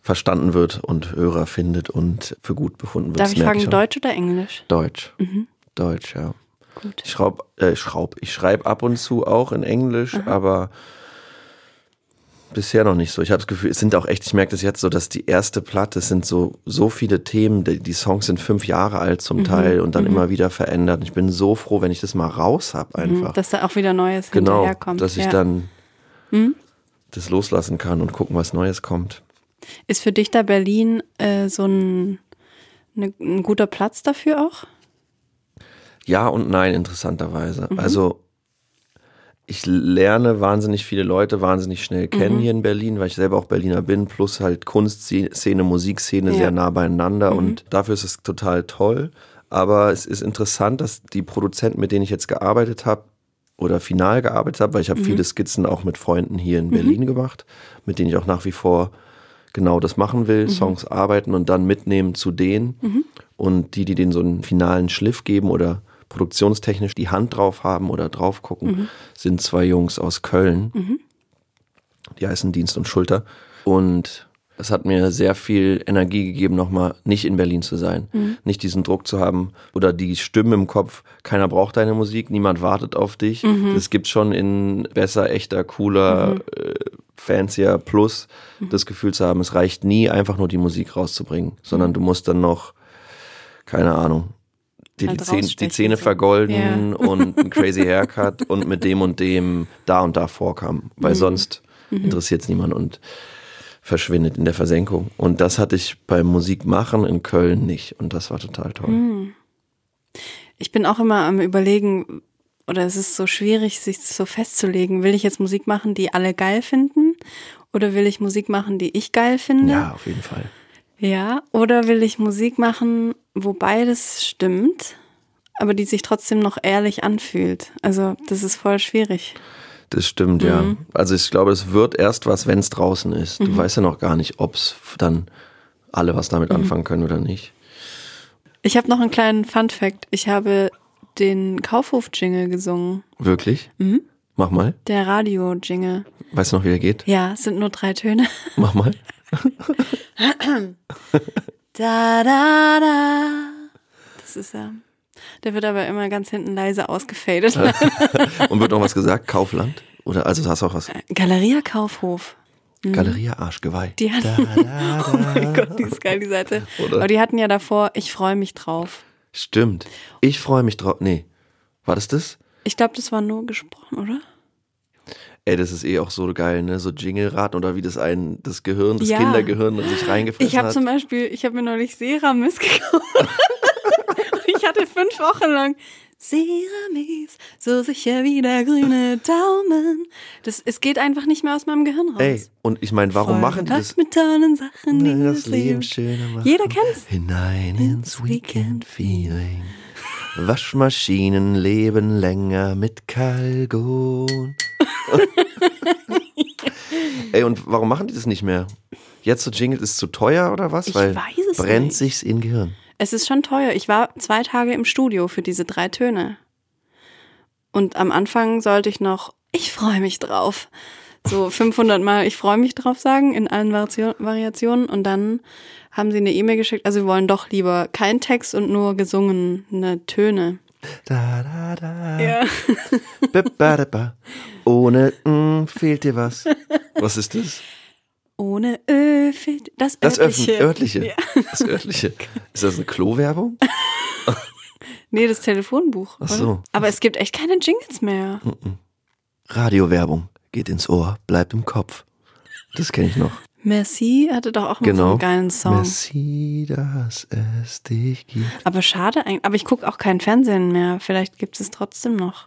verstanden wird und Hörer findet und für gut befunden wird. Darf ich fragen, schon. Deutsch oder Englisch? Deutsch. Deutsch, ja. Gut. Ich schraub, äh, schraub, ich schreibe ab und zu auch in Englisch, aber bisher noch nicht so. Ich habe das Gefühl, es sind auch echt, ich merke das jetzt so, dass die erste Platte es sind so so viele Themen, die, die Songs sind fünf Jahre alt zum Teil und dann immer wieder verändert. Ich bin so froh, wenn ich das mal raus habe einfach. Mhm, Dass da auch wieder Neues genau, hinterherkommt. dass ich ja. dann das loslassen kann und gucken, was Neues kommt. Ist für dich da Berlin äh, so ein, ne, ein guter Platz dafür auch? Ja und nein, interessanterweise. Also ich lerne wahnsinnig viele Leute wahnsinnig schnell kennen hier in Berlin, weil ich selber auch Berliner bin, plus halt Kunstszene, Musikszene Ja. sehr nah beieinander und dafür ist es total toll. Aber es ist interessant, dass die Produzenten, mit denen ich jetzt gearbeitet habe, oder final gearbeitet habe, weil ich habe viele Skizzen auch mit Freunden hier in Berlin gemacht, mit denen ich auch nach wie vor genau das machen will, Songs arbeiten und dann mitnehmen zu denen. Und die, die denen so einen finalen Schliff geben oder produktionstechnisch die Hand drauf haben oder drauf gucken, sind zwei Jungs aus Köln. Die heißen Dienst und Schulter. Und es hat mir sehr viel Energie gegeben, nochmal nicht in Berlin zu sein. Nicht diesen Druck zu haben oder die Stimmen im Kopf, keiner braucht deine Musik, niemand wartet auf dich. Das gibt schon in besser, echter, cooler, äh, fancier Plus das Gefühl zu haben, es reicht nie, einfach nur die Musik rauszubringen, sondern du musst dann noch, keine Ahnung, dir Halt die, Zähne, die Zähne so. vergolden und ein [LAUGHS] crazy Haircut und mit dem und dem da und da vorkam, weil sonst interessiert es niemand und verschwindet in der Versenkung. Und das hatte ich beim Musikmachen in Köln nicht und das war total toll. Ich bin auch immer am überlegen, oder es ist so schwierig, sich so festzulegen. Will ich jetzt Musik machen, die alle geil finden? Oder will ich Musik machen, die ich geil finde? Ja, auf jeden Fall. Ja, oder will ich Musik machen, wo beides stimmt, aber die sich trotzdem noch ehrlich anfühlt? Also, das ist voll schwierig. Das stimmt, ja. Also ich glaube, es wird erst was, wenn es draußen ist. Du weißt ja noch gar nicht, ob es dann alle was damit anfangen können oder nicht. Ich habe noch einen kleinen Fun Fact. Ich habe den Kaufhof-Jingle gesungen. Wirklich? Mach mal. Der Radio-Jingle. Weißt du noch, wie er geht? Ja, es sind nur drei Töne. Mach mal. [LAUGHS] Da, da, da. Das ist ja. Der wird aber immer ganz hinten leise ausgefadet. [LAUGHS] Und wird noch was gesagt? Kaufland? Oder also hast du auch was? Galeria Kaufhof. Galeria Arschgeweih. Die hatten, [LAUGHS] oh mein Gott, die ist geil, die Seite. Oder? Aber die hatten ja davor, ich freue mich drauf. Stimmt. Ich freue mich drauf. Nee. War das das? Ich glaube, das war nur gesprochen, oder? Ey, das ist eh auch so geil, ne? So Jingle-Raten oder wie das ein, das Gehirn, das Ja. Kindergehirn sich reingefressen Ich habe hat. zum Beispiel, ich habe mir neulich Seramis [LAUGHS] gekauft. Ich hatte fünf Wochen lang Seramis, so sicher wie der grüne Daumen. Das, es geht einfach nicht mehr aus meinem Gehirn raus. Ey, und ich meine, warum Voll machen die das? mit tollen Sachen, die das Leben schöner machen. Jeder kennt's. Hinein ins Weekend-Feeling. Waschmaschinen leben länger mit Kalgon. [LAUGHS] Ey, und warum machen die das nicht mehr? Jetzt so Jingle ist zu teuer oder was? Ich Weil weiß es brennt nicht. sich's in Gehirn. Es ist schon teuer. Ich war zwei Tage im Studio für diese drei Töne. Und am Anfang sollte ich noch, ich freue mich drauf. So 500 Mal, ich freue mich drauf sagen, in allen Variationen. Und dann haben sie eine E-Mail geschickt, also wir wollen doch lieber kein Text und nur gesungene Töne. Da, da, da. Ja. [LAUGHS] Ba, ba, da, ba. Ohne mm, fehlt dir was. Was ist das? Ohne Ö fehlt das, Das örtliche. örtliche. örtliche. Ja. Das örtliche. Ist das eine Klowerbung? [LAUGHS] Nee, das Telefonbuch. Ach so. oder? Aber es gibt echt keine Jingles mehr. Radiowerbung. Geht ins Ohr, bleibt im Kopf. Das kenne ich noch. Merci hatte doch auch mal so Genau. einen geilen Song. Merci, dass es dich gibt. Aber schade eigentlich. Aber ich gucke auch kein Fernsehen mehr. Vielleicht gibt es trotzdem noch.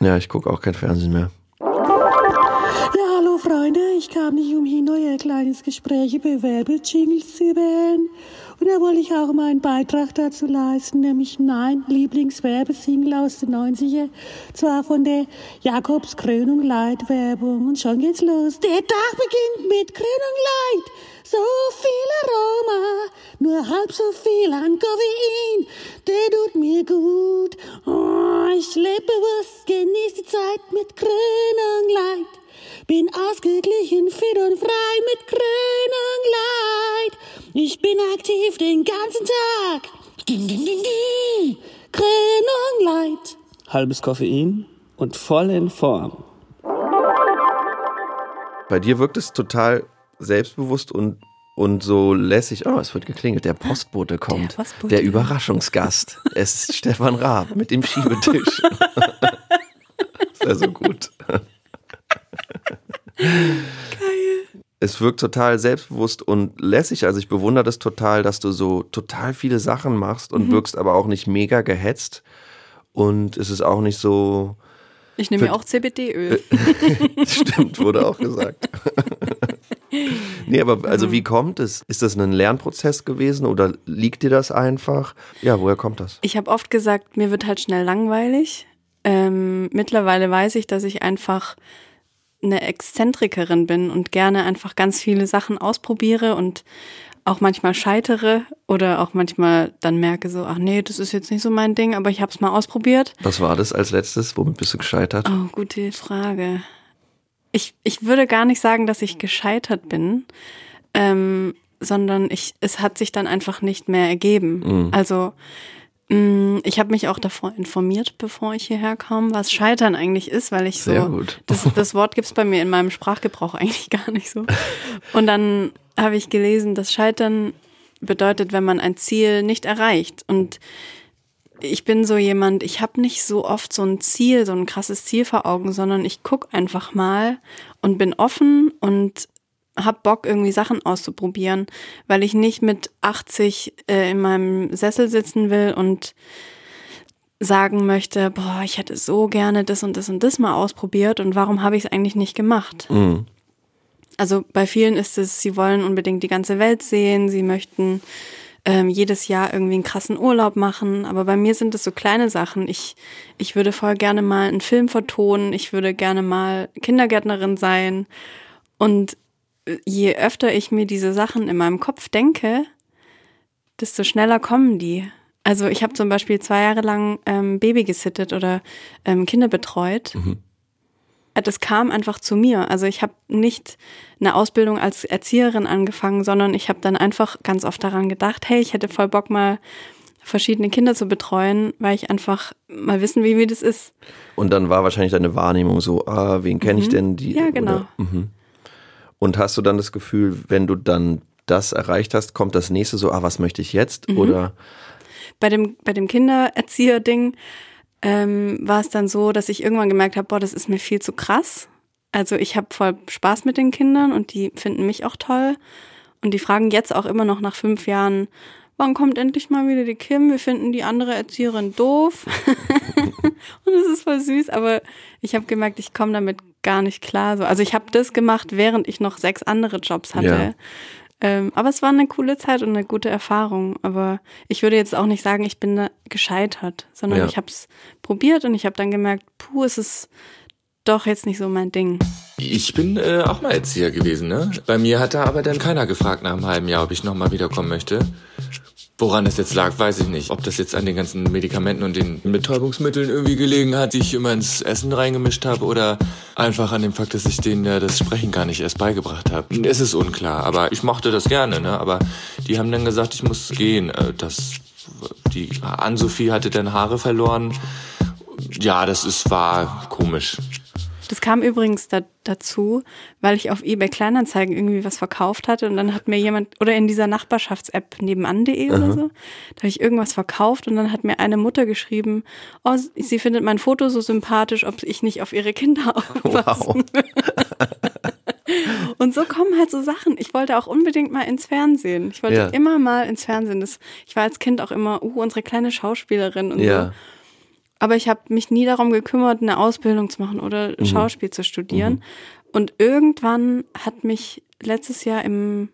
Ja, ich gucke auch kein Fernsehen mehr. Ja, hallo Freunde, ich kam nicht umhin, euer kleines Gespräch über Werbejingles zu hören. Und da wollte ich auch meinen Beitrag dazu leisten, nämlich mein Lieblingswerbesingle aus den 90er, zwar von der Jakobs Krönung Light Werbung. Und schon geht's los. Der Tag beginnt mit Krönung Light. So viel Aroma, nur halb so viel an Koffein. Der tut mir gut. Oh, ich lebe bewusst, genieß die Zeit mit Krönung Light. Bin ausgeglichen, fit und frei mit Krönung Light. Ich bin aktiv den ganzen Tag. Ding, ding, ding, ding. Krönung Light. Halbes Koffein und voll in Form. Bei dir wirkt es total selbstbewusst und, und so lässig. Oh, es wird geklingelt. Der Postbote kommt. Der, Postbote. Überraschungsgast. Es ist Stefan Raab mit dem Schiebetisch. [LAUGHS] ist ja so gut. Geil. Es wirkt total selbstbewusst und lässig. Also ich bewundere das total, dass du so total viele Sachen machst und wirkst aber auch nicht mega gehetzt. Und es ist auch nicht so, Ich nehme ja auch CBD-Öl. [LAUGHS] Stimmt, wurde auch gesagt. [LAUGHS] nee, aber also wie kommt es? Ist das ein Lernprozess gewesen oder liegt dir das einfach? Ja, woher kommt das? Ich habe oft gesagt, mir wird halt schnell langweilig. Ähm, mittlerweile weiß ich, dass ich einfach eine Exzentrikerin bin und gerne einfach ganz viele Sachen ausprobiere und auch manchmal scheitere oder auch manchmal dann merke so, ach nee, das ist jetzt nicht so mein Ding, aber ich habe es mal ausprobiert. Was war das als letztes? Womit bist du gescheitert? Oh, gute Frage. Ich, ich würde gar nicht sagen, dass ich gescheitert bin, ähm, sondern ich, es hat sich dann einfach nicht mehr ergeben. Also mh, ich habe mich auch davor informiert, bevor ich hierher kam, was Scheitern eigentlich ist, weil ich so Sehr gut. Das, das Wort gibt's bei mir in meinem Sprachgebrauch [LAUGHS] eigentlich gar nicht so. Und dann habe ich gelesen, dass Scheitern bedeutet, wenn man ein Ziel nicht erreicht. Und ich bin so jemand, ich habe nicht so oft so ein Ziel, so ein krasses Ziel vor Augen, sondern ich guck einfach mal und bin offen und hab Bock, irgendwie Sachen auszuprobieren, weil ich nicht mit 80 äh, in meinem Sessel sitzen will und sagen möchte, boah, ich hätte so gerne das und das und das mal ausprobiert und warum habe ich es eigentlich nicht gemacht? Mhm. Also bei vielen ist es, sie wollen unbedingt die ganze Welt sehen, sie möchten ähm, jedes Jahr irgendwie einen krassen Urlaub machen, aber bei mir sind es so kleine Sachen. Ich, ich würde voll gerne mal einen Film vertonen, ich würde gerne mal Kindergärtnerin sein und je öfter ich mir diese Sachen in meinem Kopf denke, desto schneller kommen die. Also ich habe zum Beispiel zwei Jahre lang ähm, Baby gesittet oder ähm, Kinder betreut. Äh, Das kam einfach zu mir. Also ich habe nicht eine Ausbildung als Erzieherin angefangen, sondern ich habe dann einfach ganz oft daran gedacht, hey, ich hätte voll Bock mal verschiedene Kinder zu betreuen, weil ich einfach mal wissen will, wie das ist. Und dann war wahrscheinlich deine Wahrnehmung so, ah, wen kenne ich denn? Die, Ja, genau. Mhm. Und hast du dann das Gefühl, wenn du dann das erreicht hast, kommt das nächste so, ah, was möchte ich jetzt? Mhm. Oder bei dem, bei dem Kindererzieher-Ding ähm, war es dann so, dass ich irgendwann gemerkt habe, boah, das ist mir viel zu krass. Also ich habe voll Spaß mit den Kindern und die finden mich auch toll. Und die fragen jetzt auch immer noch nach fünf Jahren, wann kommt endlich mal wieder die Kim? Wir finden die andere Erzieherin doof. [LAUGHS] und es ist voll süß, aber ich habe gemerkt, ich komme damit gar nicht klar. So. Also ich habe das gemacht, während ich noch sechs andere Jobs hatte. Ja. Ähm, aber es war eine coole Zeit und eine gute Erfahrung. Aber ich würde jetzt auch nicht sagen, ich bin da gescheitert, sondern Ja. ich habe es probiert und ich habe dann gemerkt, puh, es ist doch jetzt nicht so mein Ding. Ich bin äh, auch mal Erzieher gewesen, ne? Bei mir hat da aber dann keiner gefragt nach einem halben Jahr, ob ich nochmal wiederkommen möchte. Woran es jetzt lag, weiß ich nicht. Ob das jetzt an den ganzen Medikamenten und den Betäubungsmitteln irgendwie gelegen hat, die ich immer ins Essen reingemischt habe, oder einfach an dem Fakt, dass ich denen ja das Sprechen gar nicht erst beigebracht habe. Es ist unklar, aber ich mochte das gerne, ne? Aber die haben dann gesagt, ich muss gehen. Äh, Das, die Ann-Sophie hatte dann Haare verloren. Ja, das ist, war komisch. Das kam übrigens da, dazu, weil ich auf eBay Kleinanzeigen irgendwie was verkauft hatte und dann hat mir jemand, oder in dieser Nachbarschafts-App nebenan.de oder so, da habe ich irgendwas verkauft und dann hat mir eine Mutter geschrieben, oh, sie findet mein Foto so sympathisch, ob ich nicht auf ihre Kinder [LAUGHS] aufpassen will. Und so kommen halt so Sachen. Ich wollte auch unbedingt mal ins Fernsehen. Ich wollte Ja. immer mal ins Fernsehen. Das, ich war als Kind auch immer, uh, unsere kleine Schauspielerin und Ja. so. Aber ich habe mich nie darum gekümmert, eine Ausbildung zu machen oder Mhm. Schauspiel zu studieren. Und irgendwann hat mich letztes Jahr im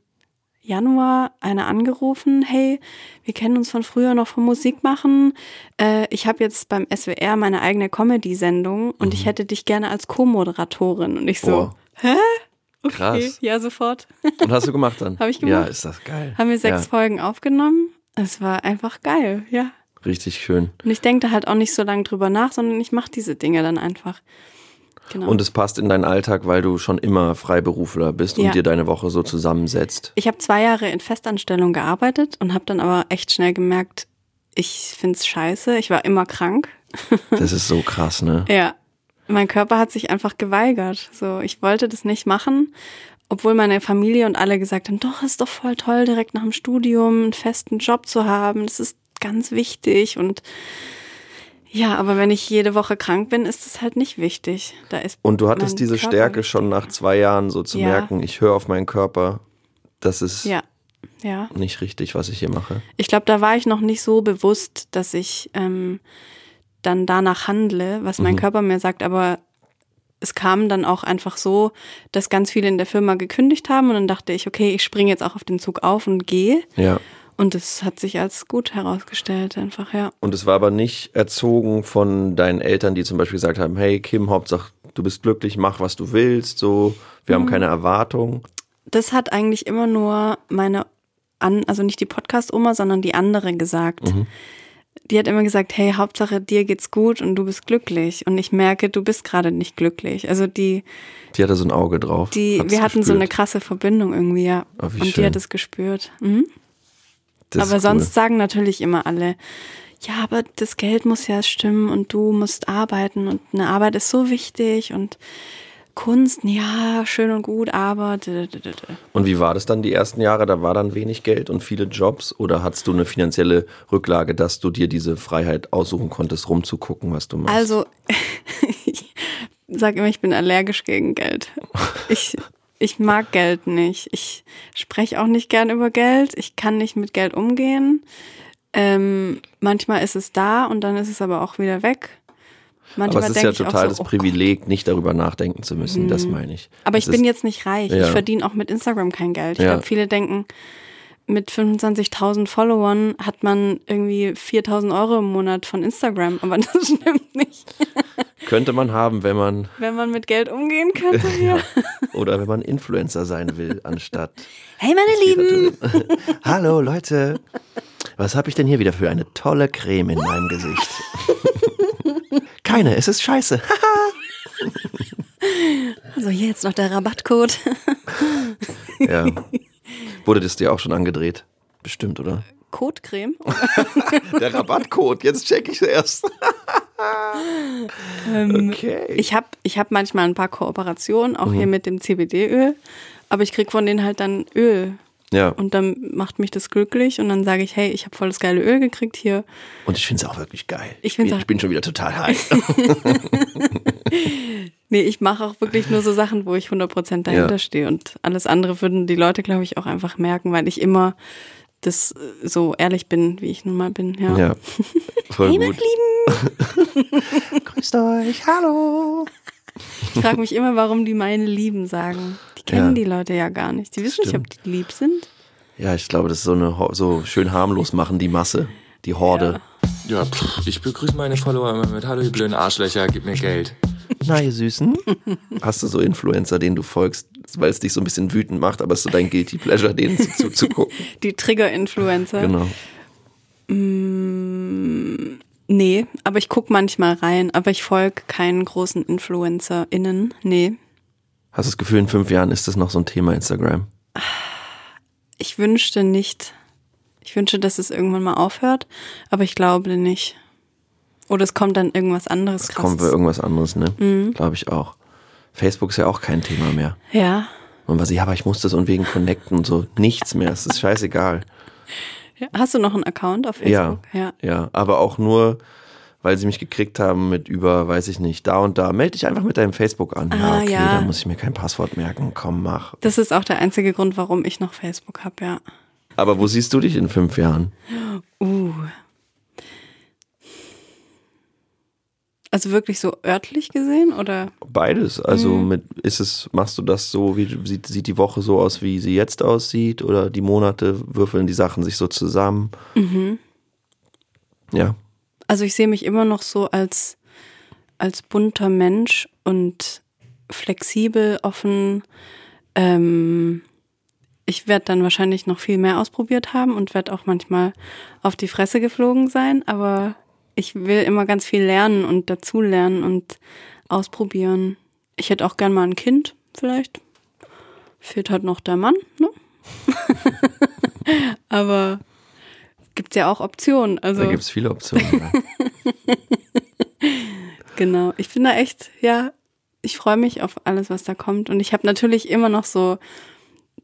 Januar einer angerufen, hey, wir kennen uns von früher noch vom Musik machen. Äh, ich habe jetzt beim SWR meine eigene Comedy-Sendung und ich hätte dich gerne als Co-Moderatorin. Und ich so, Mhm. Boah. hä? Krass. Okay, ja, sofort. Und hast du gemacht dann? [LAUGHS] Hab ich Ja, gemacht. ist das geil. Haben wir sechs ja, Folgen aufgenommen. Es war einfach geil, ja. Richtig schön. Und ich denke da halt auch nicht so lange drüber nach, sondern ich mache diese Dinge dann einfach. Genau. Und es passt in deinen Alltag, weil du schon immer Freiberufler bist und Ja. dir deine Woche so zusammensetzt. ich habe zwei Jahre in Festanstellung gearbeitet und habe dann aber echt schnell gemerkt, ich find's scheiße. Ich war immer krank. [LAUGHS] Das ist so krass, ne? Ja, mein Körper hat sich einfach geweigert. So, ich wollte das nicht machen, obwohl meine Familie und alle gesagt haben, doch, ist doch voll toll, direkt nach dem Studium einen festen Job zu haben. Das ist ganz wichtig und ja, aber wenn ich jede Woche krank bin, ist es halt nicht wichtig. Da ist Und du hattest diese Körper Stärke schon nach zwei Jahren so zu Ja. merken, ich höre auf meinen Körper, das ist Ja, ja. nicht richtig, was ich hier mache. Ich glaube, da war ich noch nicht so bewusst, dass ich ähm, dann danach handle, was mein Körper mir sagt, aber es kam dann auch einfach so, dass ganz viele in der Firma gekündigt haben und dann dachte ich, okay, ich springe jetzt auch auf den Zug auf und gehe. Ja. Und es hat sich als gut herausgestellt, einfach, ja. Und es war aber nicht erzogen von deinen Eltern, die zum Beispiel gesagt haben, hey Kim, Hauptsache du bist glücklich, mach was du willst, so, wir Mhm. haben keine Erwartung. Das hat eigentlich immer nur meine, an, also nicht die Podcast-Oma, sondern die andere gesagt. Die hat immer gesagt, hey, Hauptsache dir geht's gut und du bist glücklich. Und ich merke, du bist gerade nicht glücklich. Also die, Die hatte so ein Auge drauf. die, wir hatten so eine gespürt. krasse Verbindung irgendwie, ja. Oh, und schön. die hat es gespürt. Mhm. Das Aber sonst cool. sagen natürlich immer alle, ja, aber das Geld muss ja stimmen und du musst arbeiten und eine Arbeit ist so wichtig und Kunst, ja, schön und gut, aber. Und wie war das dann die ersten Jahre? Da war dann wenig Geld und viele Jobs oder hattest du eine finanzielle Rücklage, dass du dir diese Freiheit aussuchen konntest, rumzugucken, was du machst? Also, [LAUGHS] ich sage immer, ich bin allergisch gegen Geld. Ich, [LAUGHS] ich mag Geld nicht. Ich spreche auch nicht gern über Geld. Ich kann nicht mit Geld umgehen. Ähm, manchmal ist es da und dann ist es aber auch wieder weg. aber Manchmal es ist ja total so, das oh Privileg, nicht darüber nachdenken zu müssen, das meine ich. Aber Es ich bin jetzt nicht reich. Ja. Ich verdiene auch mit Instagram kein Geld. Ich Ja. glaube, viele denken, mit 25.000 Followern hat man irgendwie 4.000 Euro im Monat von Instagram. Aber das [LAUGHS] stimmt nicht. Könnte man haben, wenn man Wenn man mit Geld umgehen könnte, [LAUGHS] ja. oder wenn man Influencer sein will, anstatt. Hey, meine Lieben! [LAUGHS] Hallo Leute, was habe ich denn hier wieder für eine tolle Creme in meinem Gesicht? [LAUGHS] Keine, es ist scheiße. Also hier jetzt noch der Rabattcode. ja. Wurde das dir auch schon angedreht? Bestimmt, oder? Codecreme? [LAUGHS] Der Rabattcode, jetzt check ich erst. [LAUGHS] okay. Ich habe ich hab manchmal ein paar Kooperationen, auch hier mit dem CBD-Öl. Aber ich krieg von denen halt dann Öl. ja, Und dann macht mich das glücklich. Und dann sage ich, hey, ich habe voll das geile Öl gekriegt hier. und ich finde es auch wirklich geil. Ich bin, ich bin schon wieder total high. [LAUGHS] Nee, ich mache auch wirklich nur so Sachen, wo ich 100% dahinter Ja. stehe. Und alles andere würden die Leute, glaube ich, auch einfach merken, weil ich immer das äh, so ehrlich bin, wie ich nun mal bin. Ja. ja, voll Hey, meine gut. Lieben! [LAUGHS] Grüßt euch, hallo. Ich frage mich immer, warum die meine Lieben sagen. Die kennen Ja. die Leute ja gar nicht. Die wissen nicht, ob die lieb sind. Ja, ich glaube, das ist so eine so schön harmlos machen, die Masse, die Horde. Ja, pff, ich begrüße meine Follower immer mit Hallo, ihr blöden Arschlöcher, gib mir Geld. Na, ihr Süßen. Hast du so Influencer, denen du folgst, weil es dich so ein bisschen wütend macht, aber es ist so dein Guilty Pleasure, denen zuzugucken? [LAUGHS] Die Trigger-Influencer. Genau. Nee, aber ich gucke manchmal rein. Aber ich folge keinen großen InfluencerInnen. Nee. Hast du das Gefühl, in fünf Jahren ist das noch so ein Thema Instagram? Ich wünschte nicht. Ich wünsche, dass es irgendwann mal aufhört, aber ich glaube nicht. Oder es kommt dann irgendwas anderes Es kommt irgendwas anderes, ne? Mhm. Glaube ich auch. Facebook ist ja auch kein Thema mehr. Ja. Und was, ja, aber ich muss das und wegen Connecten und so. Nichts mehr. Es ist scheißegal. ja. Hast du noch einen Account auf Ja, Facebook? Ja. ja. Aber auch nur, weil sie mich gekriegt haben mit über, weiß ich nicht, da und da. Melde dich einfach mit deinem Facebook an. ja, Ah, okay, ja. da muss ich mir kein Passwort merken. Komm, mach. Das ist auch der einzige Grund, warum ich noch Facebook habe, ja. Aber wo siehst du dich in fünf Jahren? Uh. Also wirklich so örtlich gesehen oder? Beides. Also Mhm. mit ist es, machst du das so, wie sieht, sieht die Woche so aus, wie sie jetzt aussieht? Oder die Monate würfeln die Sachen sich so zusammen? Mhm. Ja. Also ich sehe mich immer noch so als, als bunter Mensch und flexibel, offen. Ähm, ich werde dann wahrscheinlich noch viel mehr ausprobiert haben und werde auch manchmal auf die Fresse geflogen sein, aber ich will immer ganz viel lernen und dazulernen und ausprobieren. Ich hätte auch gern mal ein Kind, vielleicht. Fehlt halt noch der Mann, ne? [LAUGHS] aber gibt ja auch Optionen. Also Da gibt es viele Optionen. ja. [LAUGHS] Genau, ich bin da echt, ja, ich freue mich auf alles, was da kommt. Und ich habe natürlich immer noch so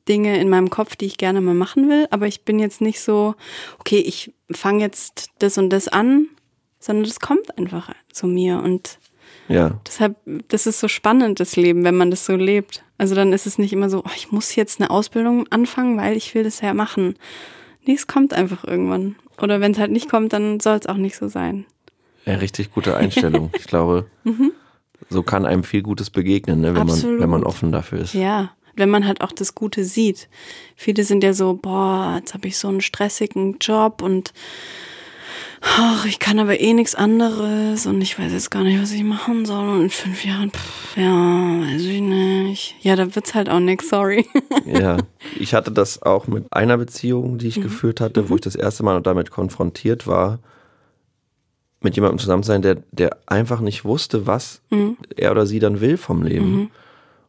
Dinge in meinem Kopf, die ich gerne mal machen will, aber ich bin jetzt nicht so, okay, ich fange jetzt das und das an, sondern das kommt einfach zu mir. Und ja. deshalb, das ist so spannend, das Leben, wenn man das so lebt. Also dann ist es nicht immer so, oh, ich muss jetzt eine Ausbildung anfangen, weil ich will das ja machen. Nee, es kommt einfach irgendwann. Oder wenn es halt nicht kommt, dann soll es auch nicht so sein. Ja, richtig gute Einstellung. [LAUGHS] Ich glaube, so kann einem viel Gutes begegnen, ne, wenn, man, Mhm. Wenn man offen dafür ist. Ja, wenn man halt auch das Gute sieht. Viele sind ja so, boah, jetzt habe ich so einen stressigen Job und ach, ich kann aber eh nichts anderes und ich weiß jetzt gar nicht, was ich machen soll. Und in fünf Jahren, pff, ja, weiß ich nicht. Ja, da wird's halt auch nix, sorry. [LAUGHS] Ja, ich hatte das auch mit einer Beziehung, die ich geführt hatte, wo ich das erste Mal damit konfrontiert war, mit jemandem zusammen zu sein, der, der einfach nicht wusste, was er oder sie dann will vom Leben.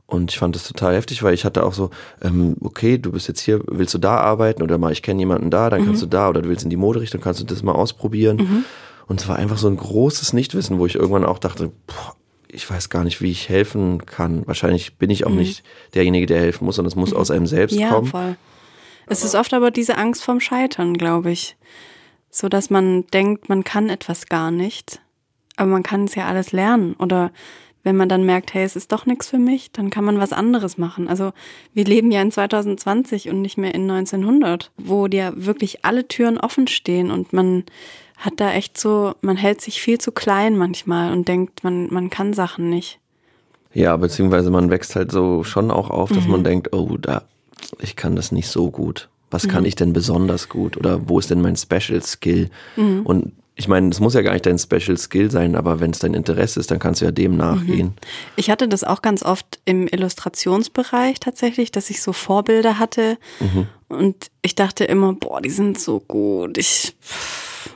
Und ich fand das total heftig, weil ich hatte auch so, ähm, okay, du bist jetzt hier, willst du da arbeiten oder mal, ich kenne jemanden da, dann kannst du da oder du willst in die Moderichtung, kannst du das mal ausprobieren. Und es war einfach so ein großes Nichtwissen, wo ich irgendwann auch dachte, boah, ich weiß gar nicht, wie ich helfen kann. Wahrscheinlich bin ich auch nicht derjenige, der helfen muss, sondern es muss aus einem selbst ja, kommen. voll. Es ist oft aber diese Angst vorm Scheitern, glaube ich. So dass man denkt, man kann etwas gar nicht. Aber man kann es ja alles lernen. Oder wenn man dann merkt, hey, es ist doch nichts für mich, dann kann man was anderes machen. Also wir leben ja in 2020 und nicht mehr in 1900, wo ja wirklich alle Türen offen stehen und man hat da echt so, man hält sich viel zu klein manchmal und denkt, man, man kann Sachen nicht. Ja, beziehungsweise man wächst halt so schon auch auf, dass Mhm. man denkt, oh, da, ich kann das nicht so gut. Was Mhm. kann ich denn besonders gut? Oder wo ist denn mein Special Skill? Mhm. Und ich meine, es muss ja gar nicht dein Special Skill sein, aber wenn es dein Interesse ist, dann kannst du ja dem nachgehen. Ich hatte das auch ganz oft im Illustrationsbereich tatsächlich, dass ich so Vorbilder hatte und ich dachte immer, boah, die sind so gut, ich,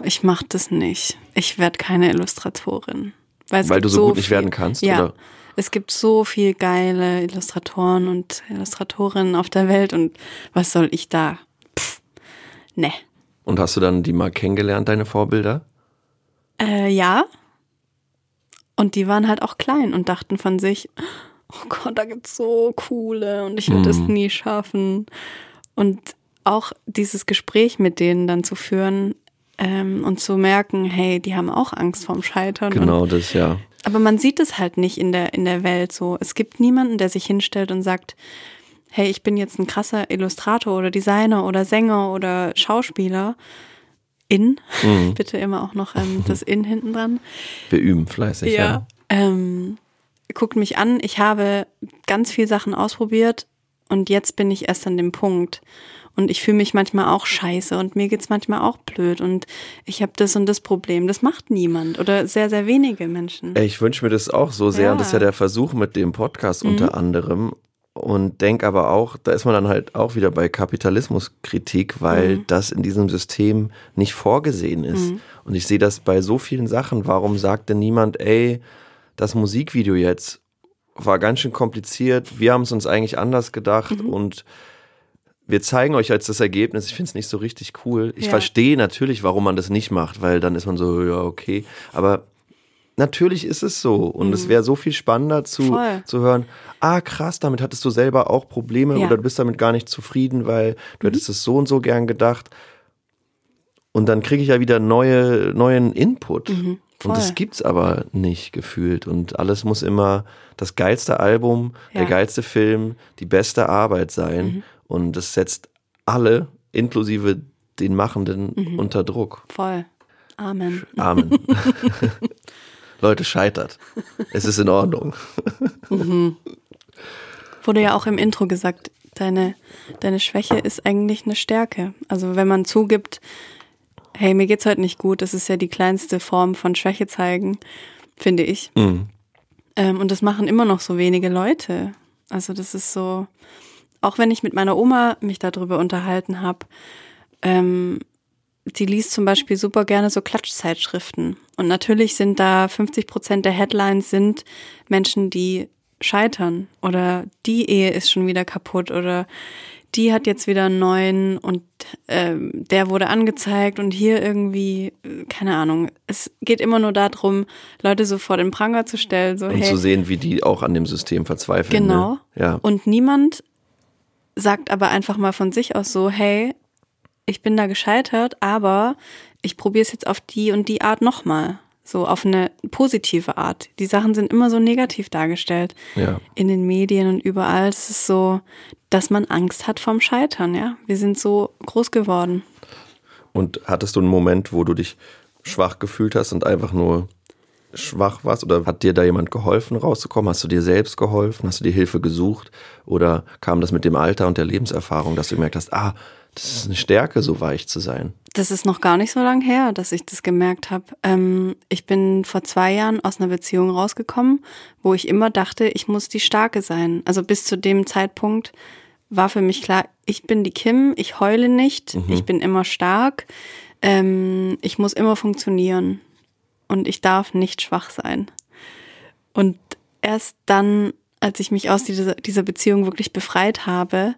ich mach das nicht. Ich werde keine Illustratorin. Weil gibt du so gut nicht werden kannst, Ja. oder? Es gibt so viel geile Illustratoren und Illustratorinnen auf der Welt und was soll ich da? Pff, ne. Und hast du dann die mal kennengelernt, deine Vorbilder? Äh, ja. Und die waren halt auch klein und dachten von sich, oh Gott, da gibt's so coole und ich werde es nie schaffen. Und auch dieses Gespräch mit denen dann zu führen ähm, und zu merken, hey, die haben auch Angst vorm Scheitern. Und, Genau das, ja. aber man sieht es halt nicht in der, in der Welt so. Es gibt niemanden, der sich hinstellt und sagt, hey, ich bin jetzt ein krasser Illustrator oder Designer oder Sänger oder Schauspieler. In, [LAUGHS] bitte immer auch noch ähm, das In hinten dran. Wir üben fleißig, ja. Ähm, guckt mich an, ich habe ganz viel Sachen ausprobiert und jetzt bin ich erst an dem Punkt. Und ich fühle mich manchmal auch scheiße und mir geht's manchmal auch blöd und ich habe das und das Problem. Das macht niemand oder sehr, sehr wenige Menschen. Ich wünsche mir das auch so sehr. Ja. Und das ist ja der Versuch mit dem Podcast unter anderem. Und denk aber auch, da ist man dann halt auch wieder bei Kapitalismuskritik, weil das in diesem System nicht vorgesehen ist. Und ich sehe das bei so vielen Sachen. Warum sagt denn niemand, ey, das Musikvideo jetzt war ganz schön kompliziert. Wir haben es uns eigentlich anders gedacht und wir zeigen euch jetzt das Ergebnis. Ich finde es nicht so richtig cool. Ich Ja. verstehe natürlich, warum man das nicht macht, weil dann ist man so, ja, okay. Aber natürlich ist es so. Und es wäre so viel spannender zu, Mhm. Voll. zu hören, ah krass, damit hattest du selber auch Probleme Ja. Mhm. oder du bist damit gar nicht zufrieden, weil du hättest es so und so gern gedacht. Und dann kriege ich ja wieder neue, neuen Input. Mhm. Und das gibt's aber nicht gefühlt. Und alles muss immer das geilste Album, der Ja. geilste Film, die beste Arbeit sein. Mhm. Und das setzt alle, inklusive den Machenden, Mhm. unter Druck. Voll. Amen. Amen. [LAUGHS] [LAUGHS] Leute, scheitert. Es ist in Ordnung. [LAUGHS] Wurde ja auch im Intro gesagt, deine, deine Schwäche ist eigentlich eine Stärke. Also wenn man zugibt, hey, mir geht's heute nicht gut, das ist ja die kleinste Form von Schwäche zeigen, finde ich. Mhm. Ähm, und das machen immer noch so wenige Leute. Also das ist so, auch wenn ich mit meiner Oma mich darüber unterhalten habe, ähm, die liest zum Beispiel super gerne so Klatschzeitschriften. Und natürlich sind da 50 Prozent der Headlines sind Menschen, die scheitern oder die Ehe ist schon wieder kaputt oder die hat jetzt wieder einen neuen und ähm, der wurde angezeigt und hier irgendwie, äh, keine Ahnung. Es geht immer nur darum, Leute so vor den Pranger zu stellen, so Und hey, zu sehen, wie die auch an dem System verzweifeln. Genau. Ne? Ja. Und niemand sagt aber einfach mal von sich aus so, hey, ich bin da gescheitert, aber ich probiere es jetzt auf die und die Art nochmal. So auf eine positive Art. Die Sachen sind immer so negativ dargestellt. Ja. In den Medien und überall. Es ist so, dass man Angst hat vorm Scheitern, ja. Wir sind so groß geworden. Und hattest du einen Moment, wo du dich schwach gefühlt hast und einfach nur schwach warst? Oder hat dir da jemand geholfen, rauszukommen? Hast du dir selbst geholfen? Hast du dir Hilfe gesucht? Oder kam das mit dem Alter und der Lebenserfahrung, dass du gemerkt hast, ah, das ist eine Stärke, so weich zu sein? Das ist noch gar nicht so lang her, dass ich das gemerkt habe. Ähm, ich bin vor zwei Jahren aus einer Beziehung rausgekommen, wo ich immer dachte, ich muss die Starke sein. Also bis zu dem Zeitpunkt war für mich klar, ich bin die Kim, ich heule nicht, ich bin immer stark, ähm, ich muss immer funktionieren und ich darf nicht schwach sein. Und erst dann, als ich mich aus dieser, dieser Beziehung wirklich befreit habe,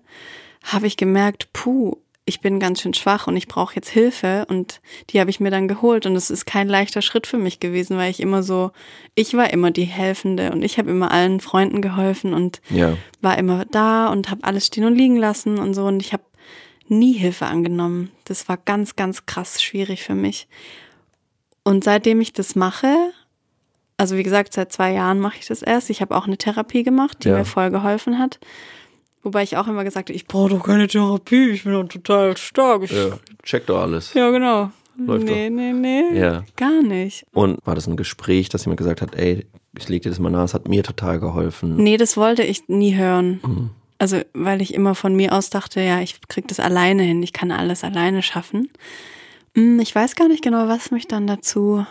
habe ich gemerkt, puh, ich bin ganz schön schwach und ich brauche jetzt Hilfe und die habe ich mir dann geholt und es ist kein leichter Schritt für mich gewesen, weil ich immer so, ich war immer die Helfende und ich habe immer allen Freunden geholfen und Ja. war immer da und habe alles stehen und liegen lassen und so und ich habe nie Hilfe angenommen. Das war ganz, ganz krass schwierig für mich. Und seitdem ich das mache, also wie gesagt, seit zwei Jahren mache ich das erst. Ich habe auch eine Therapie gemacht, die Ja. mir voll geholfen hat. Wobei ich auch immer gesagt habe, ich brauche doch keine Therapie, ich bin doch total stark. Ich, ja. Ja, check doch alles. genau. Läuft nee, nee, nee. Ja. Gar nicht. Und war das ein Gespräch, dass jemand gesagt hat, ey, ich leg dir das mal nahe, es hat mir total geholfen? Nee, das wollte ich nie hören. Mhm. Also, weil ich immer von mir aus dachte, ja, ich krieg das alleine hin, ich kann alles alleine schaffen. Hm, Ich weiß gar nicht genau, was mich dann dazu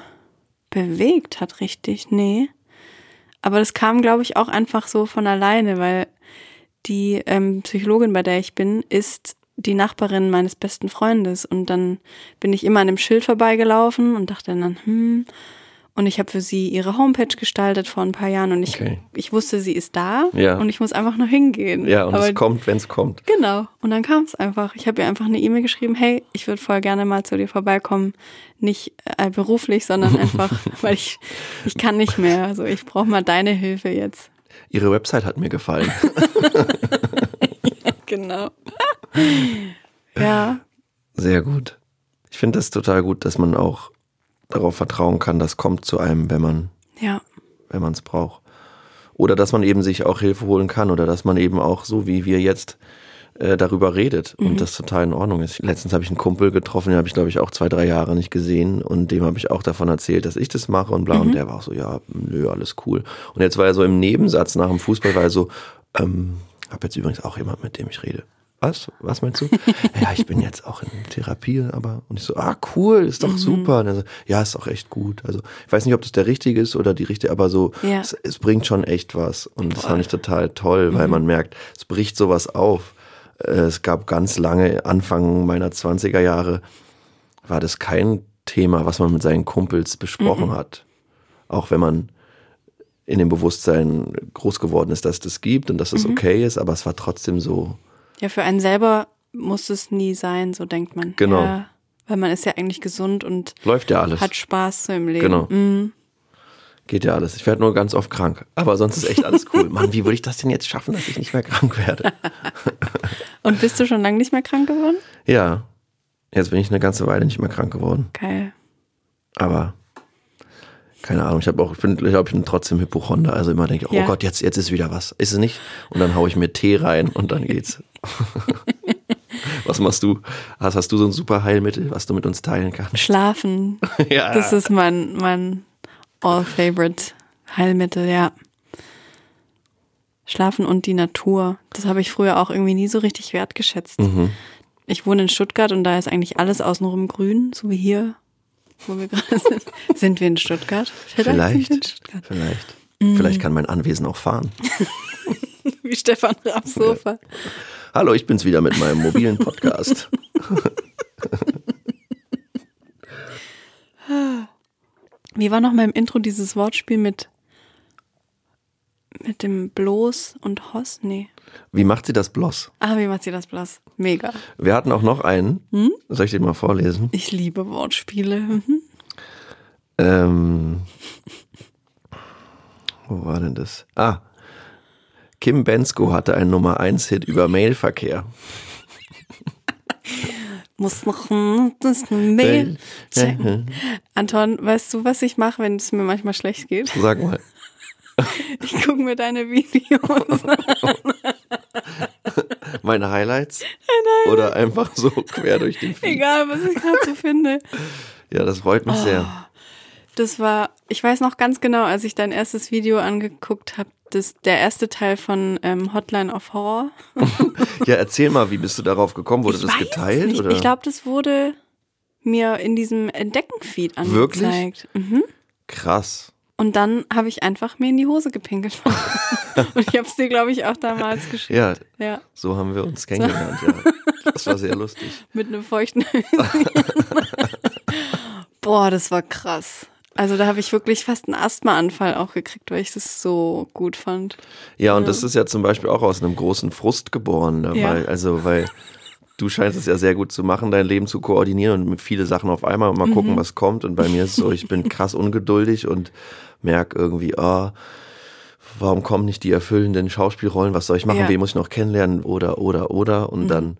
bewegt hat, richtig. Nee. Aber das kam, glaube ich, auch einfach so von alleine, weil die ähm, Psychologin, bei der ich bin, ist die Nachbarin meines besten Freundes. Und dann bin ich immer an dem Schild vorbeigelaufen und dachte dann, hm. Und ich habe für sie ihre Homepage gestaltet vor ein paar Jahren und ich, Okay. ich wusste, sie ist da Ja. und ich muss einfach nur hingehen. Ja, und Aber es kommt, wenn es kommt. Genau. Und dann kam es einfach. Ich habe ihr einfach eine E-Mail geschrieben, hey, ich würde voll gerne mal zu dir vorbeikommen. Nicht äh, beruflich, sondern [LAUGHS] einfach, weil ich, ich kann nicht mehr. Also ich brauche mal deine Hilfe jetzt. Ihre Website hat mir gefallen. [LAUGHS] Genau. [LAUGHS] ja, Sehr gut. Ich finde das total gut, dass man auch darauf vertrauen kann, das kommt zu einem, wenn man ja. wenn man es braucht. Oder dass man eben sich auch Hilfe holen kann oder dass man eben auch so wie wir jetzt äh, darüber redet und das total in Ordnung ist. Letztens habe ich einen Kumpel getroffen, den habe ich glaube ich auch zwei, drei Jahre nicht gesehen und dem habe ich auch davon erzählt, dass ich das mache und bla und der war auch so, ja, nö, alles cool. Und jetzt war er so im Nebensatz nach dem Fußball, war er so, ähm, habe jetzt übrigens auch jemand, mit dem ich rede. Was? Was meinst du? [LAUGHS] ja, ich bin jetzt auch in Therapie, aber und ich so, ah cool, ist doch super. Und er so, ja, ist auch echt gut. Also ich weiß nicht, ob das der richtige ist oder die richtige, aber so, Ja. es, es bringt schon echt was. Und das fand ich total toll, weil man merkt, es bricht sowas auf. Äh, Es gab ganz lange, Anfang meiner 20er Jahre, war das kein Thema, was man mit seinen Kumpels besprochen hat. Auch wenn man in dem Bewusstsein groß geworden ist, dass das gibt und dass es okay ist, aber es war trotzdem so, Ja, für einen selber muss es nie sein, so denkt man. Genau. Ja, weil man ist ja eigentlich gesund und läuft ja alles. hat Spaß so im Leben. Genau. Mhm. Geht ja alles. Ich werde nur ganz oft krank. Aber sonst ist echt alles cool. Mann, wie würde ich das denn jetzt schaffen, dass ich nicht mehr krank werde? [LAUGHS] Und bist du schon lange nicht mehr krank geworden? Ja. Jetzt bin ich eine ganze Weile nicht mehr krank geworden. Geil. Aber Keine Ahnung, ich habe auch, bin, glaube ich, bin trotzdem Hypochonder. Also immer denke ich, oh Ja. Gott, jetzt, jetzt ist wieder was. Ist es nicht? Und dann haue ich mir Tee rein und dann geht's. [LAUGHS] was machst du? Hast, hast du so ein super Heilmittel, was du mit uns teilen kannst? Schlafen. [LAUGHS] Ja. Das ist mein, mein all-favorite Heilmittel, ja. Schlafen und die Natur. Das habe ich früher auch irgendwie nie so richtig wertgeschätzt. Mhm. Ich wohne in Stuttgart und da ist eigentlich alles außenrum grün, so wie hier, wo wir gerade sind. [LAUGHS] Sind wir in Stuttgart? Sind wir in Vielleicht. Stuttgart. Vielleicht. Mhm. Vielleicht kann mein Anwesen auch fahren. [LAUGHS] Wie Stefan Rapsofa. Hallo, ich bin's wieder mit meinem mobilen Podcast. [LAUGHS] Wie war noch mal im Intro dieses Wortspiel mit, mit dem Bloß und Hoss? Nee. Wie macht sie das bloß? Ah, wie macht sie das bloß? Mega. Wir hatten auch noch einen. Hm? Soll ich den mal vorlesen? Ich liebe Wortspiele. Mhm. Ähm, wo war denn das? Ah, Kim Bensko hatte einen Nummer 1 Hit über Mailverkehr. [LAUGHS] Muss noch das Mail checken. Anton, weißt du, was ich mache, wenn es mir manchmal schlecht geht? Sag mal. [LAUGHS] Ich gucke mir deine Videos an. [LAUGHS] Meine Highlights? Oder einfach so quer durch den Feed? Egal, was ich gerade so finde. Ja, das freut mich sehr. Das war, ich weiß noch ganz genau, als ich dein erstes Video angeguckt habe, das der erste Teil von ähm, Hotline of Horror. [LAUGHS] Ja, erzähl mal, wie bist du darauf gekommen? Wurde ich das geteilt? Nicht. Oder? Ich glaube, das wurde mir in diesem Entdecken-Feed Wirklich? angezeigt. Mhm. Krass. Und dann habe ich einfach mir in die Hose gepinkelt. [LAUGHS] Und ich habe es dir, glaube ich, auch damals geschickt. Ja, Ja, so haben wir uns kennengelernt. Ja. Das war sehr lustig. [LAUGHS] mit einem feuchten. Boah, das war krass. Also da habe ich wirklich fast einen Asthmaanfall auch gekriegt, weil ich das so gut fand. Ja, und das ist ja zum Beispiel auch aus einem großen Frust geboren, ne? Ja. weil, also, weil du scheinst es ja sehr gut zu machen, dein Leben zu koordinieren und mit viele Sachen auf einmal und mal Mhm. gucken, was kommt. Und bei mir ist es so, ich bin krass ungeduldig und merke irgendwie, ah, warum kommen nicht die erfüllenden Schauspielrollen? Was soll ich machen? Ja. Wen muss ich noch kennenlernen? Oder, oder, oder. Und dann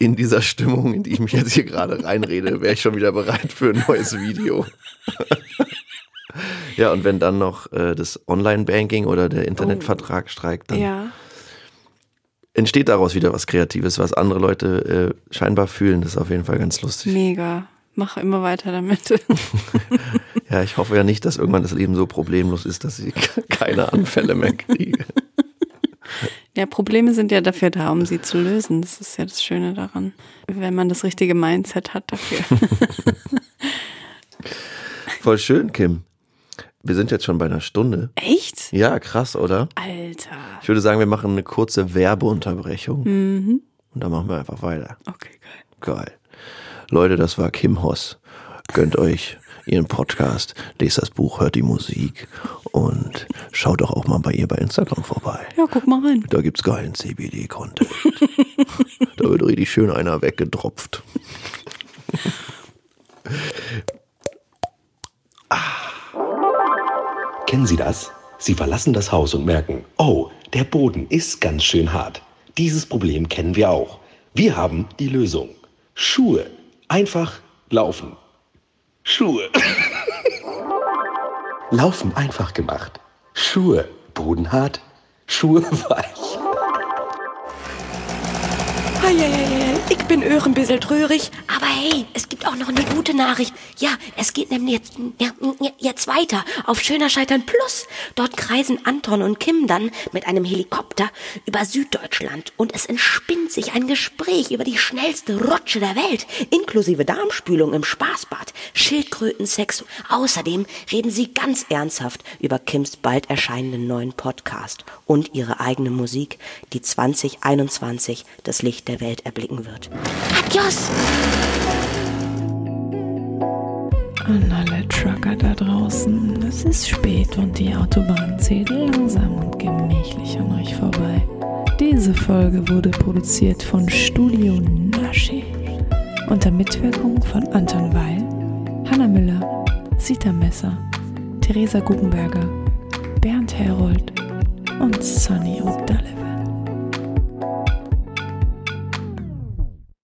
in dieser Stimmung, in die ich mich jetzt hier gerade reinrede, wäre ich schon wieder bereit für ein neues Video. [LAUGHS] ja, und wenn dann noch äh, das Online-Banking oder der Internetvertrag streikt, dann Ja. entsteht daraus wieder was Kreatives, was andere Leute äh, scheinbar fühlen. Das ist auf jeden Fall ganz lustig. Mega. Mach immer weiter damit. [LAUGHS] Ja, ich hoffe ja nicht, dass irgendwann das Leben so problemlos ist, dass ich [LAUGHS] keine Anfälle mehr kriege. Ja, Probleme sind ja dafür da, um sie zu lösen. Das ist ja das Schöne daran, wenn man das richtige Mindset hat dafür. [LAUGHS] Voll schön, Kim. Wir sind jetzt schon bei einer Stunde. Echt? Ja, krass, oder? Alter. Ich würde sagen, wir machen eine kurze Werbeunterbrechung. Mhm. Und dann machen wir einfach weiter. Okay, geil. Geil. Leute, das war Kim Hoss. Gönnt euch ihren Podcast, lest das Buch, hört die Musik und schaut doch auch mal bei ihr bei Instagram vorbei. Ja, guck mal rein. Da gibt's geilen CBD-Content. [LAUGHS] da wird richtig schön einer weggedropft. [LAUGHS] Kennen Sie das? Sie verlassen das Haus und merken, oh, der Boden ist ganz schön hart. Dieses Problem kennen wir auch. Wir haben die Lösung. Schuhe. Einfach laufen. Schuhe. laufen einfach gemacht. Schuhe. Boden hart. Schuhe [LAUGHS] weich. Ich bin auch ein bisschen traurig, aber hey, es gibt auch noch eine gute Nachricht. Ja, es geht nämlich jetzt, jetzt weiter auf Schöner Scheitern Plus. Dort kreisen Anton und Kim dann mit einem Helikopter über Süddeutschland und es entspinnt sich ein Gespräch über die schnellste Rutsche der Welt, inklusive Darmspülung im Spaßbad, Schildkrötensex. Außerdem reden sie ganz ernsthaft über Kims bald erscheinenden neuen Podcast und ihre eigene Musik, die 2021 das Licht der Welt erblicken wird. Adios! An alle Trucker da draußen, es ist spät und die Autobahn zählt langsam und gemächlich an euch vorbei. Diese Folge wurde produziert von Studio Nasche unter Mitwirkung von Anton Weil, Hanna Müller, Sita Messer, Theresa Guggenberger, Bernd Herold und Sonny O'Donovan.